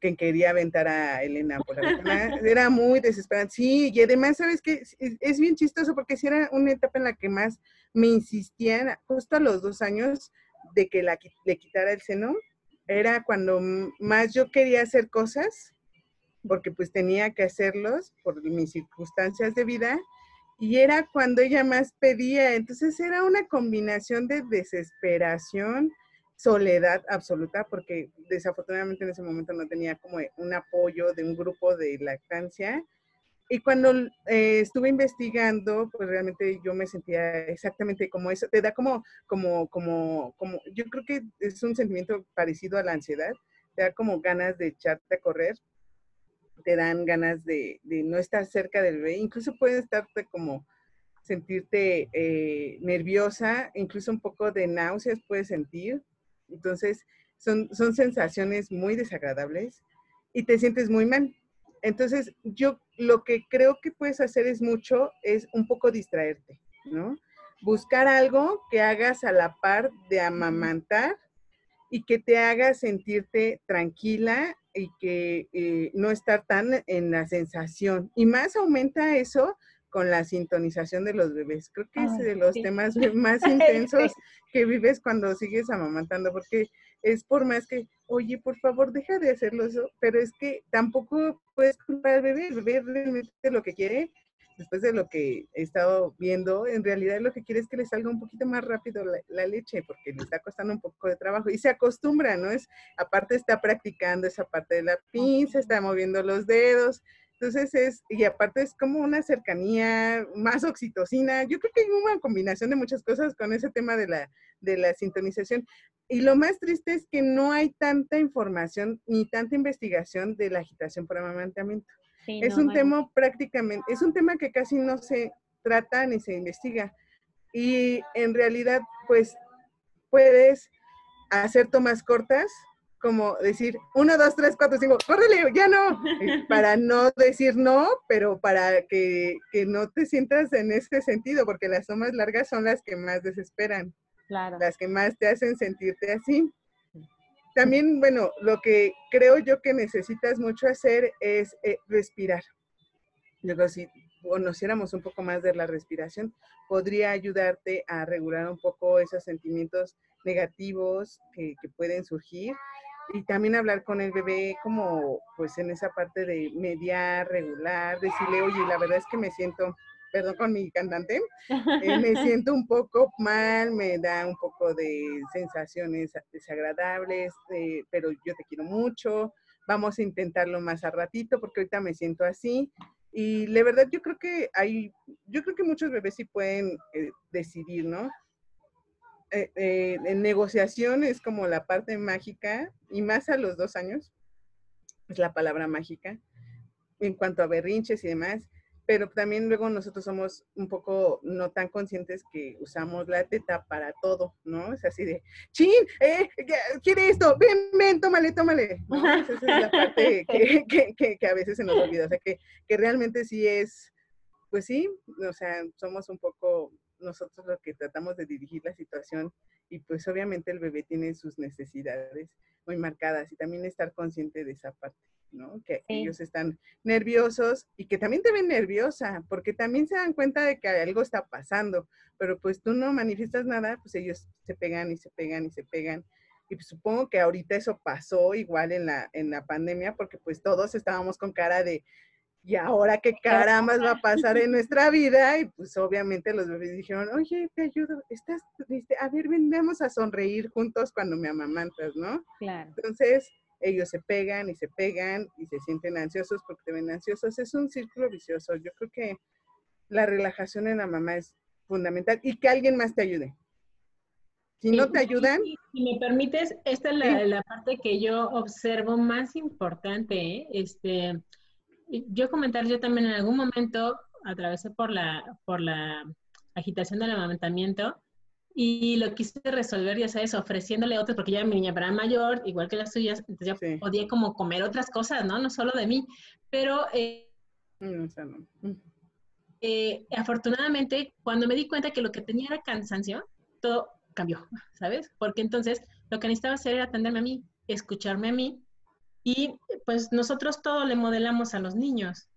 que quería aventar a Elena por la ventana, era muy desesperante, sí, y además, ¿sabes qué? Es, bien chistoso porque si era una etapa en la que más me insistían justo a los dos años de que la, le quitara el seno. Era cuando más yo quería hacer cosas, porque pues tenía que hacerlos por mis circunstancias de vida, y era cuando ella más pedía. Entonces era una combinación de desesperación, soledad absoluta, porque desafortunadamente en ese momento no tenía como un apoyo de un grupo de lactancia y cuando eh, estuve investigando, pues realmente yo me sentía exactamente como eso. Te da como, como, como, como, yo creo que es un sentimiento parecido a la ansiedad. Te da como ganas de echarte a correr. Te dan ganas de, de no estar cerca del bebé. Incluso puedes estarte como sentirte eh, nerviosa, incluso un poco de náuseas puedes sentir. Entonces, son, son sensaciones muy desagradables y te sientes muy mal entonces, yo lo que creo que puedes hacer es mucho, es un poco distraerte, ¿no? Buscar algo que hagas a la par de amamantar y que te haga sentirte tranquila y que eh, no estar tan en la sensación. Y más aumenta eso con la sintonización de los bebés. Creo que es de los temas [laughs] más intensos que vives cuando sigues amamantando, porque es por más que, oye, por favor, deja de hacerlo eso, pero es que tampoco puedes culpar al bebé, el bebé realmente lo que quiere, después de lo que he estado viendo, en realidad lo que quiere es que le salga un poquito más rápido la, leche, porque le está costando un poco de trabajo y se acostumbra, ¿no? Es, aparte está practicando esa parte de la pinza, está moviendo los dedos, entonces es, y aparte es como una cercanía, más oxitocina. Yo creo que hay una combinación de muchas cosas con ese tema de la, de la sintonización. Y lo más triste es que no hay tanta información ni tanta investigación de la agitación por amamantamiento. es un tema prácticamente, es un tema que casi no se trata ni se investiga. Y en realidad, pues, puedes hacer tomas cortas, como decir, uno, dos, tres, cuatro, cinco, córrele, ya no, [laughs] para no decir no, pero para que, no te sientas en este sentido, porque las tomas largas son las que más desesperan, claro. las que más te hacen sentirte así. También, bueno, lo que creo yo que necesitas mucho hacer es eh, respirar. Luego, si conociéramos un poco más de la respiración, podría ayudarte a regular un poco esos sentimientos negativos que, que pueden surgir y también hablar con el bebé como pues en esa parte de mediar, regular, decirle, oye, la verdad es que me siento, perdón con mi cantante, eh, me [laughs] siento un poco mal, me da un poco de sensaciones desagradables, eh, pero yo te quiero mucho, vamos a intentarlo más a ratito porque ahorita me siento así. Y la verdad yo creo que hay, yo creo que muchos bebés sí pueden eh, decidir, ¿no? Eh, eh, en negociación es como la parte mágica, y más a los dos años, es la palabra mágica, en cuanto a berrinches y demás, pero también luego nosotros somos un poco no tan conscientes que usamos la teta para todo, ¿no? Es así de, chin, eh, quiere esto, ven, ven, tómale, tómale. Esa es la parte [laughs] que, que, que, a veces se nos olvida, o sea, que, que realmente sí es, pues sí, o sea, somos un poco nosotros lo que tratamos de dirigir la situación y pues obviamente el bebé tiene sus necesidades muy marcadas y también estar consciente de esa parte, ¿no? Que ellos están nerviosos y que también te ven nerviosa porque también se dan cuenta de que algo está pasando, pero pues tú no manifiestas nada, pues ellos se pegan y se pegan y se pegan Y pues, supongo que ahorita eso pasó igual en la, en la pandemia, porque pues todos estábamos con cara de, ¿y ahora qué caramba va a pasar en nuestra vida? Y pues obviamente los bebés dijeron, oye, te ayudo, estás triste, a ver, ven, vamos a sonreír juntos cuando me amamantas, ¿no? Claro. Entonces, ellos se pegan y se pegan y se sienten ansiosos porque te ven ansiosos. Es un círculo vicioso. Yo creo que la relajación en la mamá es fundamental y que alguien más te ayude. Si no te ayudan. Si me permites, esta es la, parte que yo observo más importante. ¿eh? Este, yo comentar, yo también en algún momento atravesé por la, por la agitación del amamantamiento y lo quise resolver, ya sabes, ofreciéndole otras, porque ya mi niña era mayor, igual que las suyas, entonces ya podía como comer otras cosas, ¿no? No solo de mí. Pero eh, mm, eh, afortunadamente, cuando me di cuenta que lo que tenía era cansancio, todo cambió, ¿sabes? Porque entonces lo que necesitaba hacer era atenderme a mí, escucharme a mí, y pues nosotros todo le modelamos a los niños.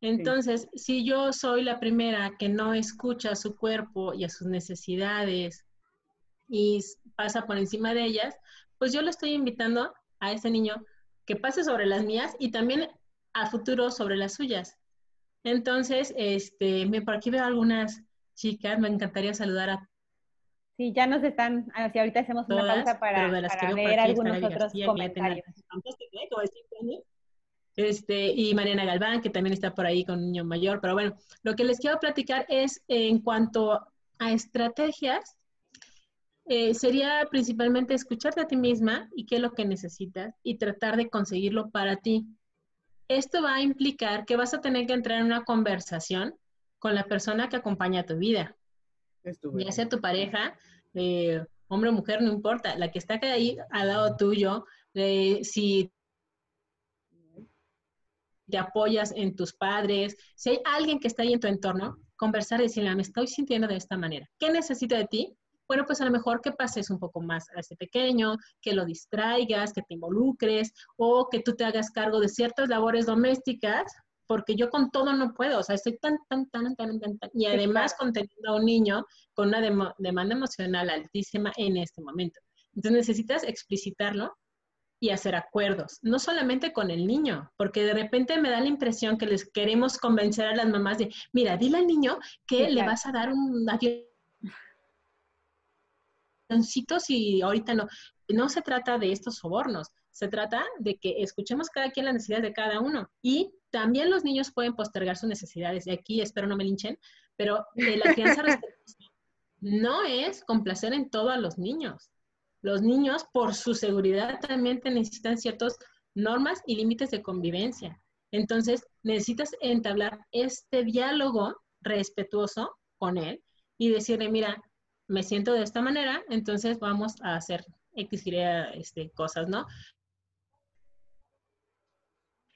Entonces, si yo soy la primera que no escucha a su cuerpo y a sus necesidades y pasa por encima de ellas, pues yo le estoy invitando a ese niño que pase sobre las mías y también a futuro sobre las suyas. Entonces, este, por aquí veo algunas chicas, me encantaría saludar a Sí, ya nos están, así ahorita hacemos una pausa para, para ver algunos otros comentarios. Este, y Mariana Galván, que también está por ahí con un niño mayor. Pero bueno, lo que les quiero platicar es en cuanto a estrategias, eh, sería principalmente escucharte a ti misma y qué es lo que necesitas y tratar de conseguirlo para ti. Esto va a implicar que vas a tener que entrar en una conversación con la persona que acompaña tu vida. Ya sea tu pareja, eh, hombre o mujer, no importa, la que está ahí al lado tuyo, eh, si te apoyas en tus padres, si hay alguien que está ahí en tu entorno, conversar y decirle, me estoy sintiendo de esta manera. ¿Qué necesito de ti? Bueno, pues a lo mejor que pases un poco más a ese pequeño, que lo distraigas, que te involucres o que tú te hagas cargo de ciertas labores domésticas, porque yo con todo no puedo, o sea, estoy tan, tan, tan, tan, tan, tan y además conteniendo a un niño con una demanda emocional altísima en este momento. Entonces necesitas explicitarlo y hacer acuerdos, no solamente con el niño, porque de repente me da la impresión que les queremos convencer a las mamás de, mira, dile al niño que le vas a dar un avioncito si ahorita no. No se trata de estos sobornos, se trata de que escuchemos cada quien las necesidades de cada uno y también los niños pueden postergar sus necesidades. Y aquí espero no me linchen, pero la crianza [laughs] no es complacer en todo a los niños los niños, por su seguridad, también necesitan ciertas normas y límites de convivencia. Entonces, necesitas entablar este diálogo respetuoso con él y decirle, mira, me siento de esta manera, entonces vamos a hacer X, Y, este, cosas, ¿no?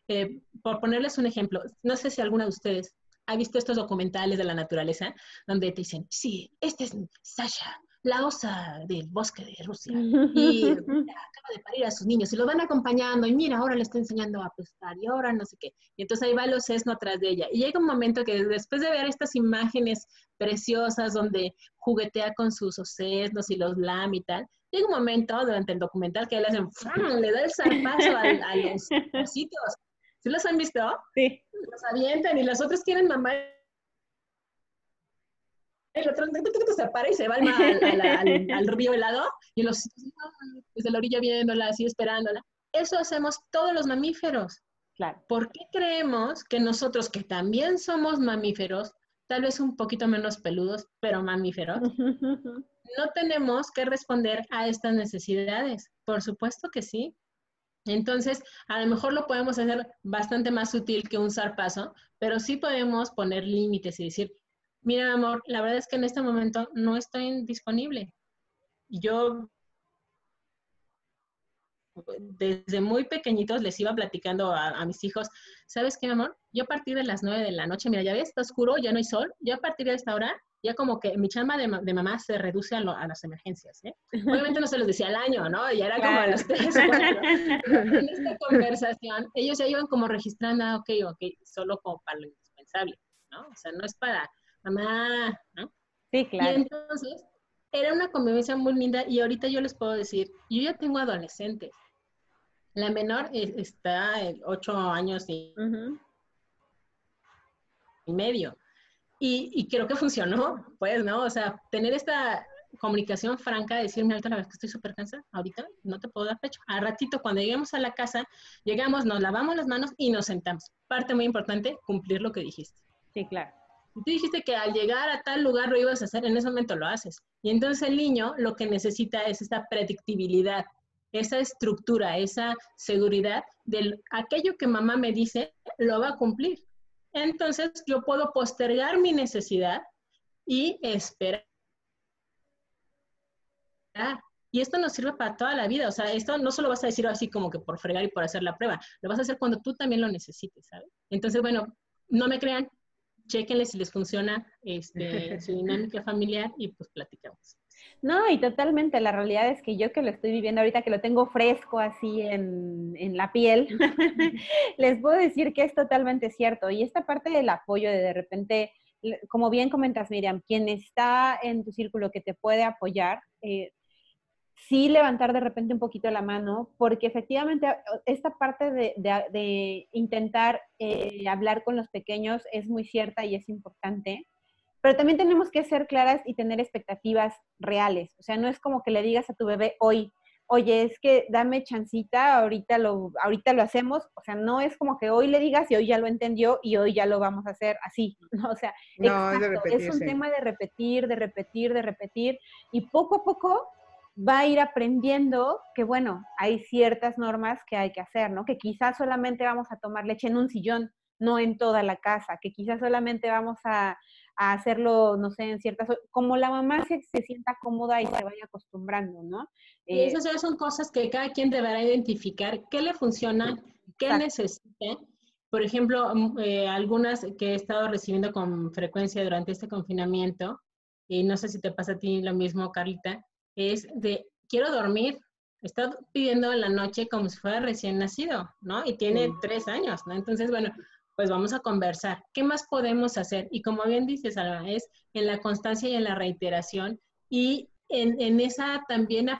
Eh, por ponerles un ejemplo, no sé si alguna de ustedes ha visto estos documentales de la naturaleza donde te dicen, sí, este es Sasha, la osa del bosque de Rusia y [laughs] acaba de parir a sus niños y lo van acompañando y mira, ahora le está enseñando a pescar y ahora no sé qué. Y entonces ahí va el sesno atrás de ella. Y llega un momento que después de ver estas imágenes preciosas donde juguetea con sus osesnos y los lame y tal, llega un momento durante el documental que le hacen, le da el zarpazo a, los [laughs] ositos. ¿Sí los han visto? Sí. Los avientan y los otros quieren mamá el otro se para y se va al, al, río helado y los desde la orilla viéndola, así esperándola. Eso hacemos todos los mamíferos. Claro. ¿Por qué creemos que nosotros, que también somos mamíferos, tal vez un poquito menos peludos, pero mamíferos, [laughs] no tenemos que responder a estas necesidades? Por supuesto que sí. Entonces, a lo mejor lo podemos hacer bastante más sutil que un zarpazo, pero sí podemos poner límites y decir, mira, amor, la verdad es que en este momento no estoy disponible. Yo desde muy pequeñitos les iba platicando a, mis hijos, ¿sabes qué, amor? Yo a partir de las nueve de la noche, mira, ya ves, está oscuro, ya no hay sol, yo a partir de esta hora, ya como que mi chamba de, mamá se reduce a, las emergencias, ¿eh? Obviamente no se los decía al año, ¿no? Ya era como a las tres, cuatro. [laughs] en esta conversación, ellos ya iban como registrando, ah, ok, ok, solo como para lo indispensable, ¿no? O sea, no es para mamá, ¿no? Sí, claro. Y entonces, era una convivencia muy linda y ahorita yo les puedo decir, yo ya tengo adolescentes. La menor está en ocho años y, y medio. Y, y, creo que funcionó, pues, ¿no? O sea, tener esta comunicación franca, decirme ahorita la vez que estoy súper cansada, ahorita no te puedo dar pecho. A ratito, cuando lleguemos a la casa, llegamos, nos lavamos las manos y nos sentamos. Parte muy importante, cumplir lo que dijiste. Sí, claro. Tú dijiste que al llegar a tal lugar lo ibas a hacer, en ese momento lo haces. Y entonces el niño lo que necesita es esta predictibilidad, esa estructura, esa seguridad de aquello que mamá me dice, lo va a cumplir. Entonces yo puedo postergar mi necesidad y esperar y esto nos sirve para toda la vida. O sea, esto no solo vas a decir así como que por fregar y por hacer la prueba, lo vas a hacer cuando tú también lo necesites, ¿sabes? Entonces, bueno, no me crean, chequenle si les funciona este, su [laughs] dinámica familiar y pues platicamos. No, y totalmente, la realidad es que yo que lo estoy viviendo ahorita, que lo tengo fresco así en, en la piel, [laughs] les puedo decir que es totalmente cierto. Y esta parte del apoyo de de repente como bien comentas, Miriam, quien está en tu círculo que te puede apoyar, eh, sí levantar de repente un poquito la mano, porque efectivamente esta parte de, intentar eh, hablar con los pequeños es muy cierta y es importante, pero también tenemos que ser claras y tener expectativas reales. O sea, no es como que le digas a tu bebé hoy, oye, es que dame chancita, ahorita lo, ahorita lo hacemos. O sea, no es como que hoy le digas y hoy ya lo entendió y hoy ya lo vamos a hacer así. [laughs] ¿no? O sea, es un tema de repetir, de repetir, de repetir. Y poco a poco va a ir aprendiendo que, bueno, hay ciertas normas que hay que hacer, ¿no? Que quizás solamente vamos a tomar leche en un sillón, no en toda la casa, que quizás solamente vamos a, hacerlo, no sé, en ciertas, como la mamá se, se, sienta cómoda y se vaya acostumbrando, ¿no? Y eh, esas son cosas que cada quien deberá identificar, qué le funciona, qué necesita. Por ejemplo, mm, eh, algunas que he estado recibiendo con frecuencia durante este confinamiento, y no sé si te pasa a ti lo mismo, Carlita, es de quiero dormir. Está pidiendo en la noche como si fuera recién nacido, ¿no? Y tiene tres años, ¿no? Entonces, bueno, pues vamos a conversar. ¿Qué más podemos hacer? Y como bien dices, Alba, es en la constancia y en la reiteración y en, en esa también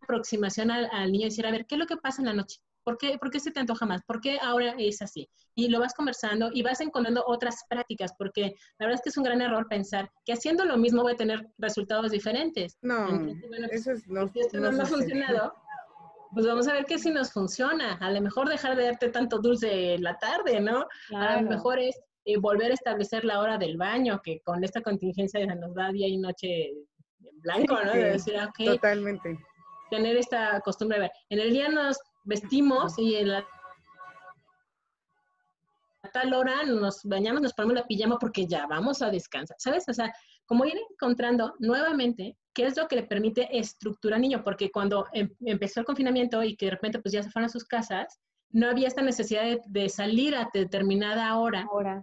aproximación al, al, niño, decir, a ver, ¿qué es lo que pasa en la noche? ¿Por qué, ¿Por qué se te antoja más? ¿Por qué ahora es así? Y lo vas conversando y vas encontrando otras prácticas, porque la verdad es que es un gran error pensar que haciendo lo mismo voy a tener resultados diferentes. No, eso es, no, si esto no, ha funcionado, pues vamos a ver qué si nos funciona. A lo mejor dejar de darte tanto dulce en la tarde, ¿no? A lo mejor es eh, volver a establecer la hora del baño, que con esta contingencia nos da día y noche en blanco, ¿no? de decir, ok. Totalmente. Tener esta costumbre de ver. En el día nos vestimos y en la tal hora nos bañamos, nos ponemos la pijama porque ya vamos a descansar, ¿sabes? O sea, como ir encontrando nuevamente qué es lo que le permite estructurar al niño, porque cuando em, empezó el confinamiento y que de repente pues ya se fueron a sus casas, no había esta necesidad de, salir a determinada hora. hora.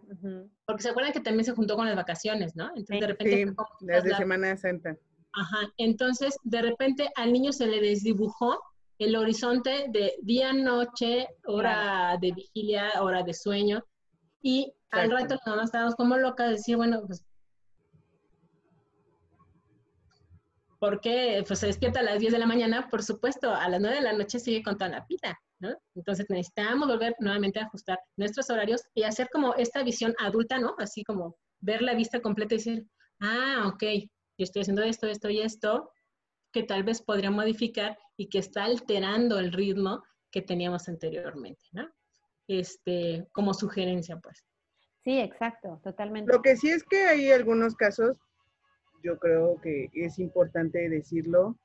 Porque se acuerdan que también se juntó con las vacaciones, ¿no? Entonces de repente... Sí, desde Semana Santa. Ajá, entonces de repente al niño se le desdibujó el horizonte de día, noche, hora de vigilia, hora de sueño. Y al rato nos estábamos como locas de decir, bueno, pues, ¿por qué? Pues se despierta a las 10 de la mañana, por supuesto, a las 9 de la noche sigue con toda la pila, ¿no? Entonces necesitamos volver nuevamente a ajustar nuestros horarios y hacer como esta visión adulta, ¿no? Así como ver la vista completa y decir, ah, ok, yo estoy haciendo esto, esto y esto, que tal vez podría modificar y que está alterando el ritmo que teníamos anteriormente, ¿no? Este, como sugerencia, pues. Sí, exacto, totalmente. Lo que sí es que hay algunos casos, yo creo que es importante decirlo,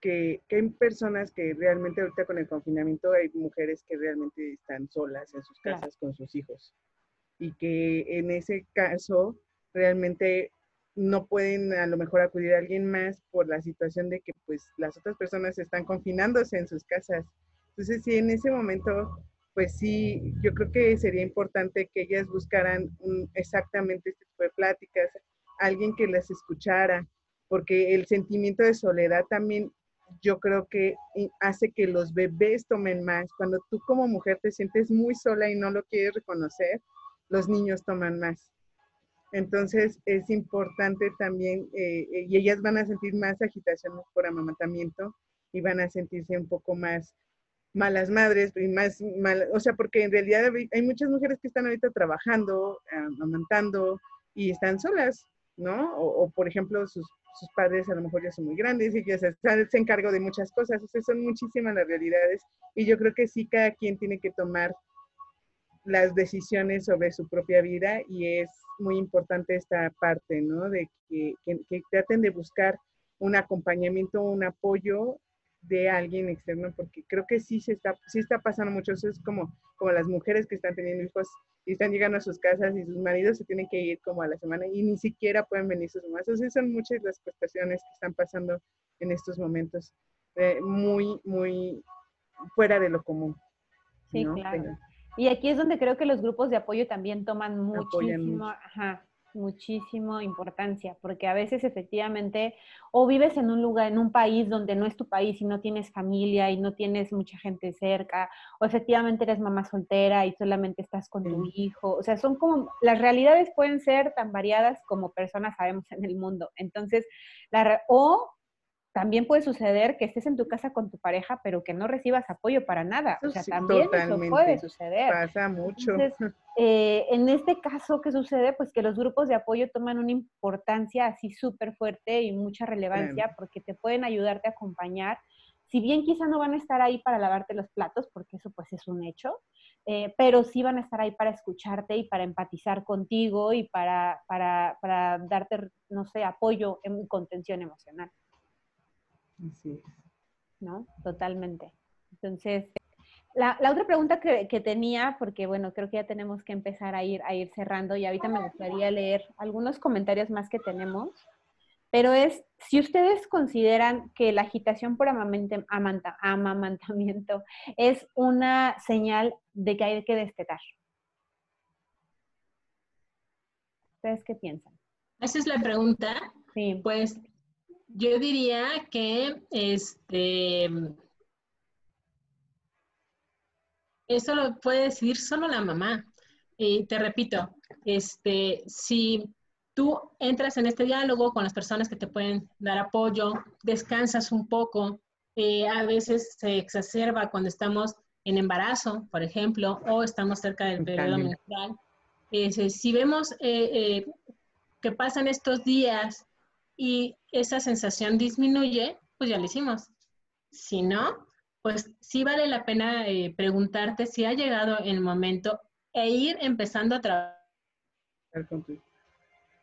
que, hay personas que realmente ahorita con el confinamiento hay mujeres que realmente están solas en sus casas con sus hijos y que en ese caso realmente no pueden a lo mejor acudir a alguien más por la situación de que pues las otras personas están confinándose en sus casas. Entonces, sí, en ese momento, pues sí, yo creo que sería importante que ellas buscaran exactamente este tipo de pláticas, alguien que las escuchara, porque el sentimiento de soledad también yo creo que hace que los bebés tomen más. Cuando tú como mujer te sientes muy sola y no lo quieres reconocer, los niños toman más. Entonces es importante también, eh, eh, y ellas van a sentir más agitación por amamantamiento y van a sentirse un poco más malas madres y más mal, o sea, porque en realidad hay muchas mujeres que están ahorita trabajando, amamantando y están solas, ¿no? O, por ejemplo, sus, sus, padres a lo mejor ya son muy grandes y ya se, se encargan de muchas cosas, o sea, son muchísimas las realidades y yo creo que sí cada quien tiene que tomar las decisiones sobre su propia vida y es muy importante esta parte, ¿no? De que, traten de buscar un acompañamiento, un apoyo de alguien externo, porque creo que sí se está, sí está pasando mucho. Eso es como, como las mujeres que están teniendo hijos y están llegando a sus casas y sus maridos se tienen que ir como a la semana y ni siquiera pueden venir sus mamás. Entonces son muchas las prestaciones que están pasando en estos momentos, eh, muy, muy fuera de lo común. Sí, claro. Y aquí es donde creo que los grupos de apoyo también toman muchísimo, ajá, muchísimo importancia, porque a veces efectivamente o vives en un lugar, en un país donde no es tu país y no tienes familia y no tienes mucha gente cerca, o efectivamente eres mamá soltera y solamente estás con tu hijo, o sea, son como, las realidades pueden ser tan variadas como personas sabemos en el mundo. Entonces, la, o también puede suceder que estés en tu casa con tu pareja, pero que no recibas apoyo para nada. o sea, también eso puede suceder. Pasa mucho. Eh, en este caso, ¿qué sucede? Pues que los grupos de apoyo toman una importancia así súper fuerte y mucha relevancia porque te pueden ayudarte a acompañar. Si bien quizá no van a estar ahí para lavarte los platos, porque eso pues es un hecho, eh, pero sí van a estar ahí para escucharte y para empatizar contigo y para, para, para darte, no sé, apoyo en contención emocional. Así ¿No? Totalmente. Entonces, la, otra pregunta que, tenía, porque bueno, creo que ya tenemos que empezar a ir, a ir cerrando y ahorita me gustaría leer algunos comentarios más que tenemos, pero es si ustedes consideran que la agitación por amamantamiento es una señal de que hay que destetar. ¿Ustedes qué piensan? Esa es la pregunta. Sí. Pues yo diría que este eso lo puede decidir solo la mamá. Y te repito, este, si tú entras en este diálogo con las personas que te pueden dar apoyo, descansas un poco, eh, a veces se exacerba cuando estamos en embarazo, por ejemplo, o estamos cerca del periodo menstrual. si vemos eh, eh, que pasan estos días y esa sensación disminuye, pues ya lo hicimos. Si no, pues sí vale la pena eh, preguntarte si ha llegado el momento e ir empezando a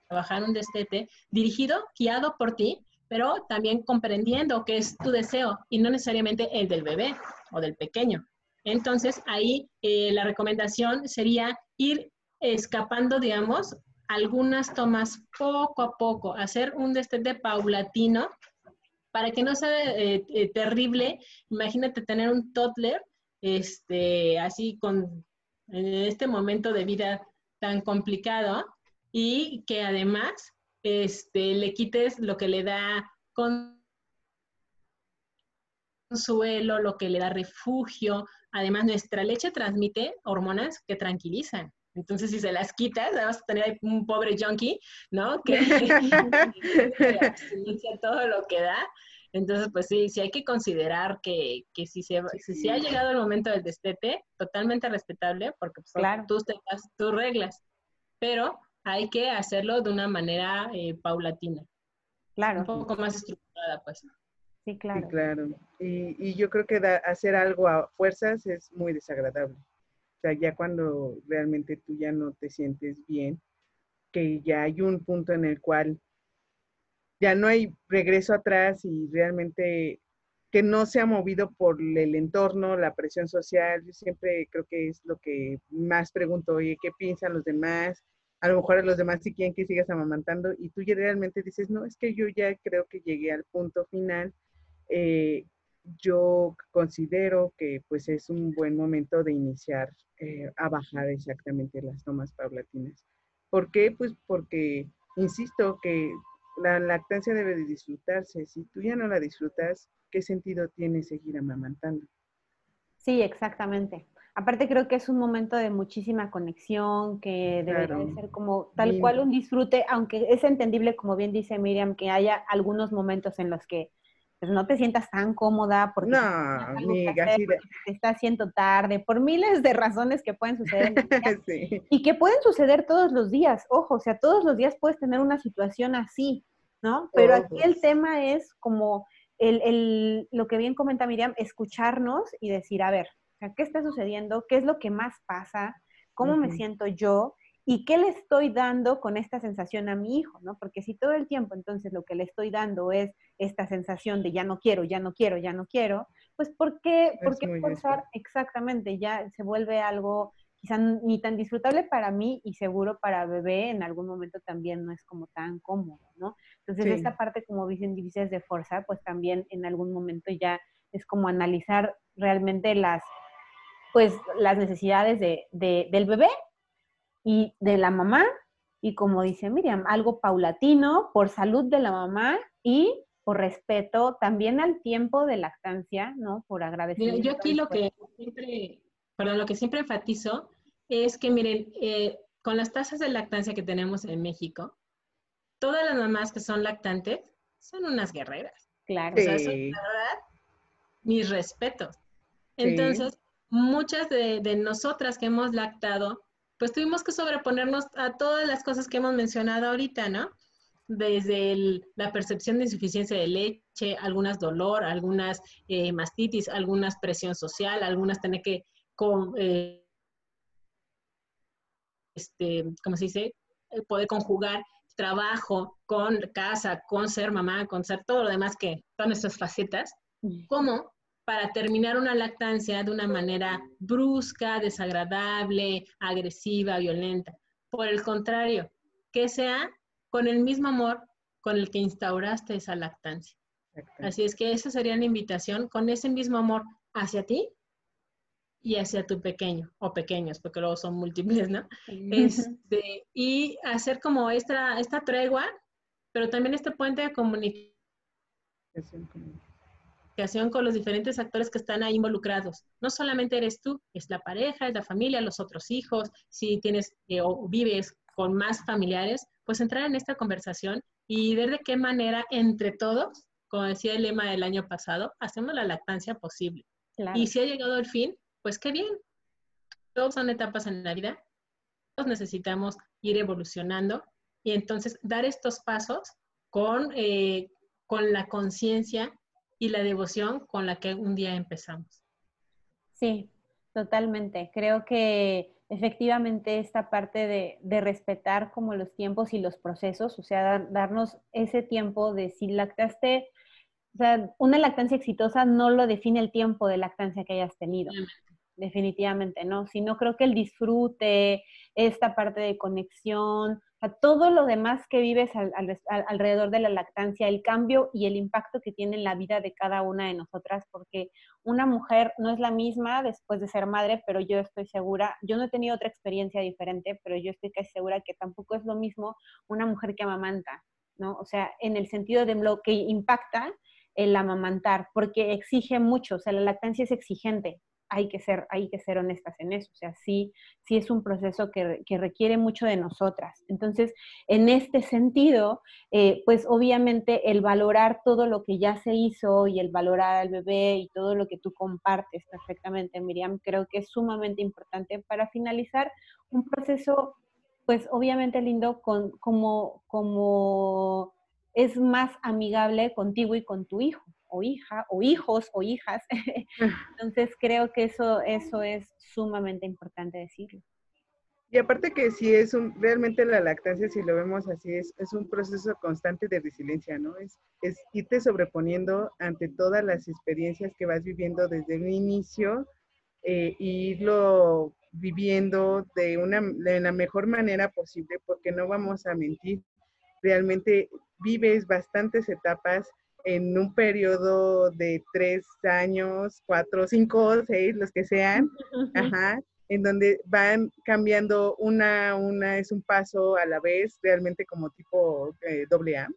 trabajar un destete dirigido, guiado por ti, pero también comprendiendo que es tu deseo y no necesariamente el del bebé o del pequeño. Entonces, ahí eh, la recomendación sería ir escapando, digamos, algunas tomas poco a poco, hacer un destete paulatino para que no sea eh, eh, terrible. Imagínate tener un toddler, este, así con en este momento de vida tan complicado y que además este, le quites lo que le da consuelo, lo que le da refugio. Además, nuestra leche transmite hormonas que tranquilizan. Entonces, si se las quitas, vas a tener un pobre junkie, ¿no? [laughs] Que [laughs] inicia todo lo que da. Entonces, pues sí, sí hay que considerar que, que si, se, si, ha llegado el momento del destete, totalmente respetable, porque pues, claro. tú tengas tus reglas, pero hay que hacerlo de una manera eh, paulatina. Claro. Un poco más estructurada, pues. Sí, claro. Sí, claro. Y, y yo creo que hacer algo a fuerzas es muy desagradable. O sea, ya cuando realmente tú ya no te sientes bien, que ya hay un punto en el cual ya no hay regreso atrás y realmente que no se ha movido por el entorno, la presión social. Yo siempre creo que es lo que más pregunto, oye, ¿qué piensan los demás? A lo mejor a los demás sí quieren que sigas amamantando y tú ya realmente dices, no, es que yo ya creo que llegué al punto final. Eh, yo considero que pues es un buen momento de iniciar eh, a bajar exactamente las tomas paulatinas. ¿Por qué? Pues porque, insisto, que la lactancia debe de disfrutarse. Si tú ya no la disfrutas, ¿qué sentido tiene seguir amamantando? Sí, exactamente. Aparte creo que es un momento de muchísima conexión, que debe ser como tal cual un disfrute, aunque es entendible, como bien dice Miriam, que haya algunos momentos en los que pues, no te sientas tan cómoda porque, no, te está haciendo tarde, por miles de razones que pueden suceder [laughs] y que pueden suceder todos los días. Ojo, o sea, todos los días puedes tener una situación así, ¿no? Pero aquí el tema es como el, el, lo que bien comenta Miriam, escucharnos y decir, a ver, ¿qué está sucediendo? ¿Qué es lo que más pasa? ¿Cómo me siento yo? ¿Y qué le estoy dando con esta sensación a mi hijo? ¿no? Porque si todo el tiempo entonces lo que le estoy dando es esta sensación de ya no quiero, ya no quiero, ya no quiero, pues ¿por qué, ¿por qué forzar exactamente? Ya se vuelve algo quizá ni tan disfrutable para mí y seguro para bebé en algún momento también no es como tan cómodo, ¿no? Entonces esta parte como dicen divisas de fuerza, pues también en algún momento ya es como analizar realmente las, pues las necesidades de, del bebé y de la mamá, y como dice Miriam, algo paulatino por salud de la mamá y por respeto también al tiempo de lactancia, ¿no? Por agradecimiento. yo aquí lo que siempre, perdón, lo que siempre enfatizo es que, miren, eh, con las tasas de lactancia que tenemos en México, todas las mamás que son lactantes son unas guerreras. Claro. O sea, la verdad, mis respetos. Entonces, muchas de, nosotras que hemos lactado, pues tuvimos que sobreponernos a todas las cosas que hemos mencionado ahorita, ¿no? Desde la percepción de insuficiencia de leche, algunas dolor, algunas eh, mastitis, algunas presión social, algunas tener que, con, eh, este, ¿cómo se dice? Eh, poder conjugar trabajo con casa, con ser mamá, con ser todo lo demás que, todas nuestras facetas, ¿cómo para terminar una lactancia de una manera brusca, desagradable, agresiva, violenta. Por el contrario, que sea con el mismo amor con el que instauraste esa lactancia. Así es que esa sería la invitación, con ese mismo amor hacia ti y hacia tu pequeño o pequeños, porque luego son múltiples, ¿no? Este, y hacer como esta, esta tregua, pero también este puente de comunicación con los diferentes actores que están ahí involucrados. No solamente eres tú, es la pareja, es la familia, los otros hijos, si tienes eh, o vives con más familiares, pues entrar en esta conversación y ver de qué manera entre todos, como decía el lema del año pasado, hacemos la lactancia posible. Y si ha llegado el fin, pues qué bien. Todos son etapas en la vida, todos necesitamos ir evolucionando y entonces dar estos pasos con, eh, con la conciencia y la devoción con la que un día empezamos. Sí, totalmente. Creo que efectivamente esta parte de, de respetar como los tiempos y los procesos, o sea, darnos ese tiempo de si lactaste, o sea, una lactancia exitosa no lo define el tiempo de lactancia que hayas tenido definitivamente no, sino creo que el disfrute, esta parte de conexión, todo lo demás que vives alrededor de la lactancia, el cambio y el impacto que tiene en la vida de cada una de nosotras, porque una mujer no es la misma después de ser madre, pero yo estoy segura, yo no he tenido otra experiencia diferente, pero yo estoy casi segura que tampoco es lo mismo una mujer que amamanta, ¿no? O sea, en el sentido de lo que impacta el amamantar, porque exige mucho, o sea, la lactancia es exigente, hay que ser, hay que ser honestas en eso. O sea, sí, sí es un proceso que, requiere mucho de nosotras. Entonces, en este sentido, eh, pues obviamente el valorar todo lo que ya se hizo y el valorar al bebé y todo lo que tú compartes perfectamente, Miriam, creo que es sumamente importante para finalizar un proceso, pues obviamente lindo, con, como, como es más amigable contigo y con tu hijo o hija, o hijos o hijas. [laughs] Entonces creo que eso, eso es sumamente importante decirlo. Y aparte que si es un, realmente la lactancia, si lo vemos así, es, es un proceso constante de resiliencia, ¿no? Es, es irte sobreponiendo ante todas las experiencias que vas viviendo desde un inicio eh, irlo viviendo de, una, de la mejor manera posible, porque no vamos a mentir, realmente vives bastantes etapas en un periodo de tres años, cuatro, cinco, seis, los que sean, [laughs] ajá, en donde van cambiando una, una es un paso a la vez, realmente como tipo eh, doble A.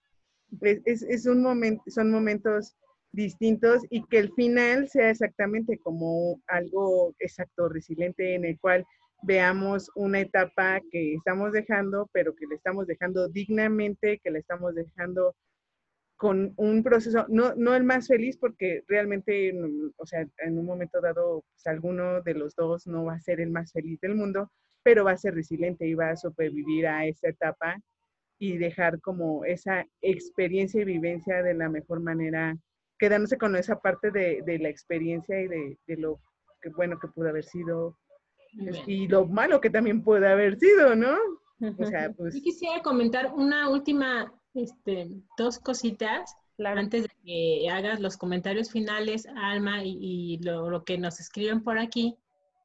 Es, es, un momento, son momentos distintos y que el final sea exactamente como algo exacto, resiliente, en el cual veamos una etapa que estamos dejando, pero que le estamos dejando dignamente, que le estamos dejando con un proceso, no, no el más feliz, porque realmente, mm, o sea, en un momento dado, pues, alguno de los dos no va a ser el más feliz del mundo, pero va a ser resiliente y va a sobrevivir a esa etapa y dejar como esa experiencia y vivencia de la mejor manera, quedándose con esa parte de, de la experiencia y de, de, lo que bueno que pudo haber sido y lo malo que también puede haber sido, ¿no? O sea, [laughs] pues... Yo quisiera comentar una última, este, dos cositas. Antes de que hagas los comentarios finales, Alma, y, lo, lo, que nos escriben por aquí,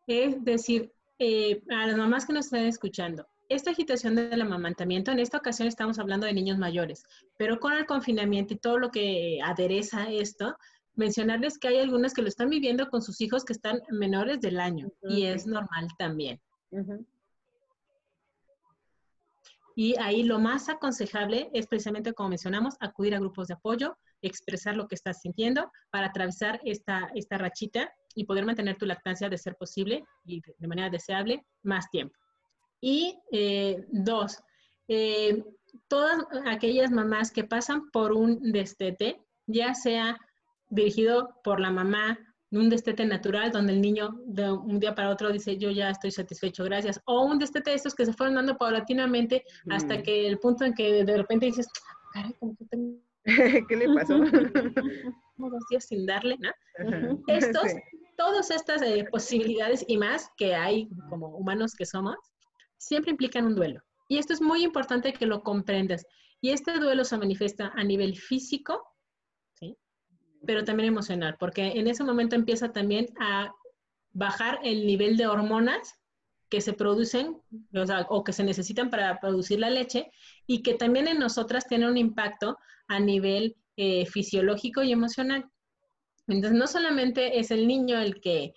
es decir, eh, a las mamás que nos están escuchando, esta agitación del amamantamiento, en esta ocasión estamos hablando de niños mayores, pero con el confinamiento y todo lo que adereza esto, mencionarles que hay algunas que lo están viviendo con sus hijos que están menores del año y es normal también. Y ahí lo más aconsejable es precisamente, como mencionamos, acudir a grupos de apoyo, expresar lo que estás sintiendo para atravesar esta, esta rachita y poder mantener tu lactancia de ser posible y de manera deseable más tiempo. Y eh, dos, eh, todas aquellas mamás que pasan por un destete, ya sea dirigido por la mamá, un destete natural donde el niño de un día para otro dice yo ya estoy satisfecho, gracias, o un destete de estos que se fueron dando paulatinamente hasta mm. que el punto en que de repente dices, caray, ¿cómo tengo... [laughs] ¿Qué le pasó? [laughs] dos días sin darle, ¿no? [laughs] Estos, todas estas eh, posibilidades y más que hay como humanos que somos, siempre implican un duelo. Y esto es muy importante que lo comprendas. Y este duelo se manifiesta a nivel físico, ¿sí? Pero también emocional, porque en ese momento empieza también a bajar el nivel de hormonas que se producen o, que se necesitan para producir la leche y que también en nosotras tienen un impacto a nivel eh, fisiológico y emocional. Entonces, no solamente es el niño el que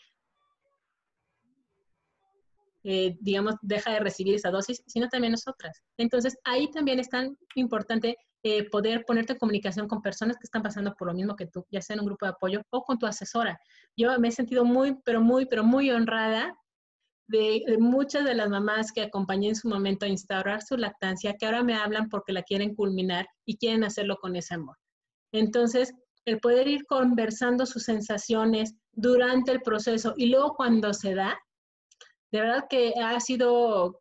eh, digamos, deja de recibir esa dosis, sino también nosotras. Entonces, ahí también es tan importante eh, poder ponerte en comunicación con personas que están pasando por lo mismo que tú, ya sea en un grupo de apoyo o con tu asesora. Yo me he sentido muy, pero muy, pero muy honrada de, muchas de las mamás que acompañé en su momento a instaurar su lactancia, que ahora me hablan porque la quieren culminar y quieren hacerlo con ese amor. Entonces, el poder ir conversando sus sensaciones durante el proceso y luego cuando se da, de verdad que ha sido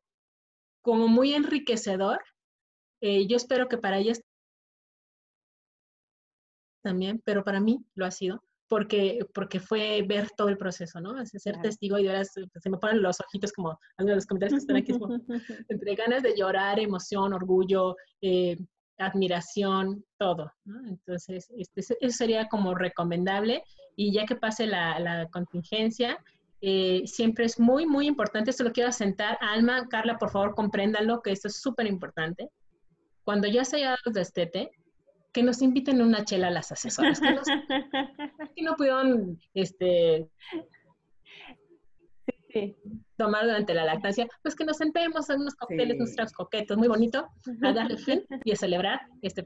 como muy enriquecedor. Eh, yo espero que para ellas también, pero para mí lo ha sido, porque, porque fue ver todo el proceso, ¿no? ser testigo y ahora se, me ponen los ojitos como algunos de los comentarios que están aquí, [laughs] entre ganas de llorar, emoción, orgullo, eh, admiración, todo, ¿no? Entonces, este, eso sería como recomendable y ya que pase la, la contingencia, eh, siempre es muy, muy importante. Esto lo quiero asentar. Alma, Carla, por favor, compréndanlo, que esto es súper importante. Cuando ya se haya dado destete, que nos inviten una chela a las asesoras. Que, [laughs] no pudieron este, tomar durante la lactancia, pues que nos sentemos en unos cócteles, nuestros coquetos, muy bonito, a darle fin y a celebrar este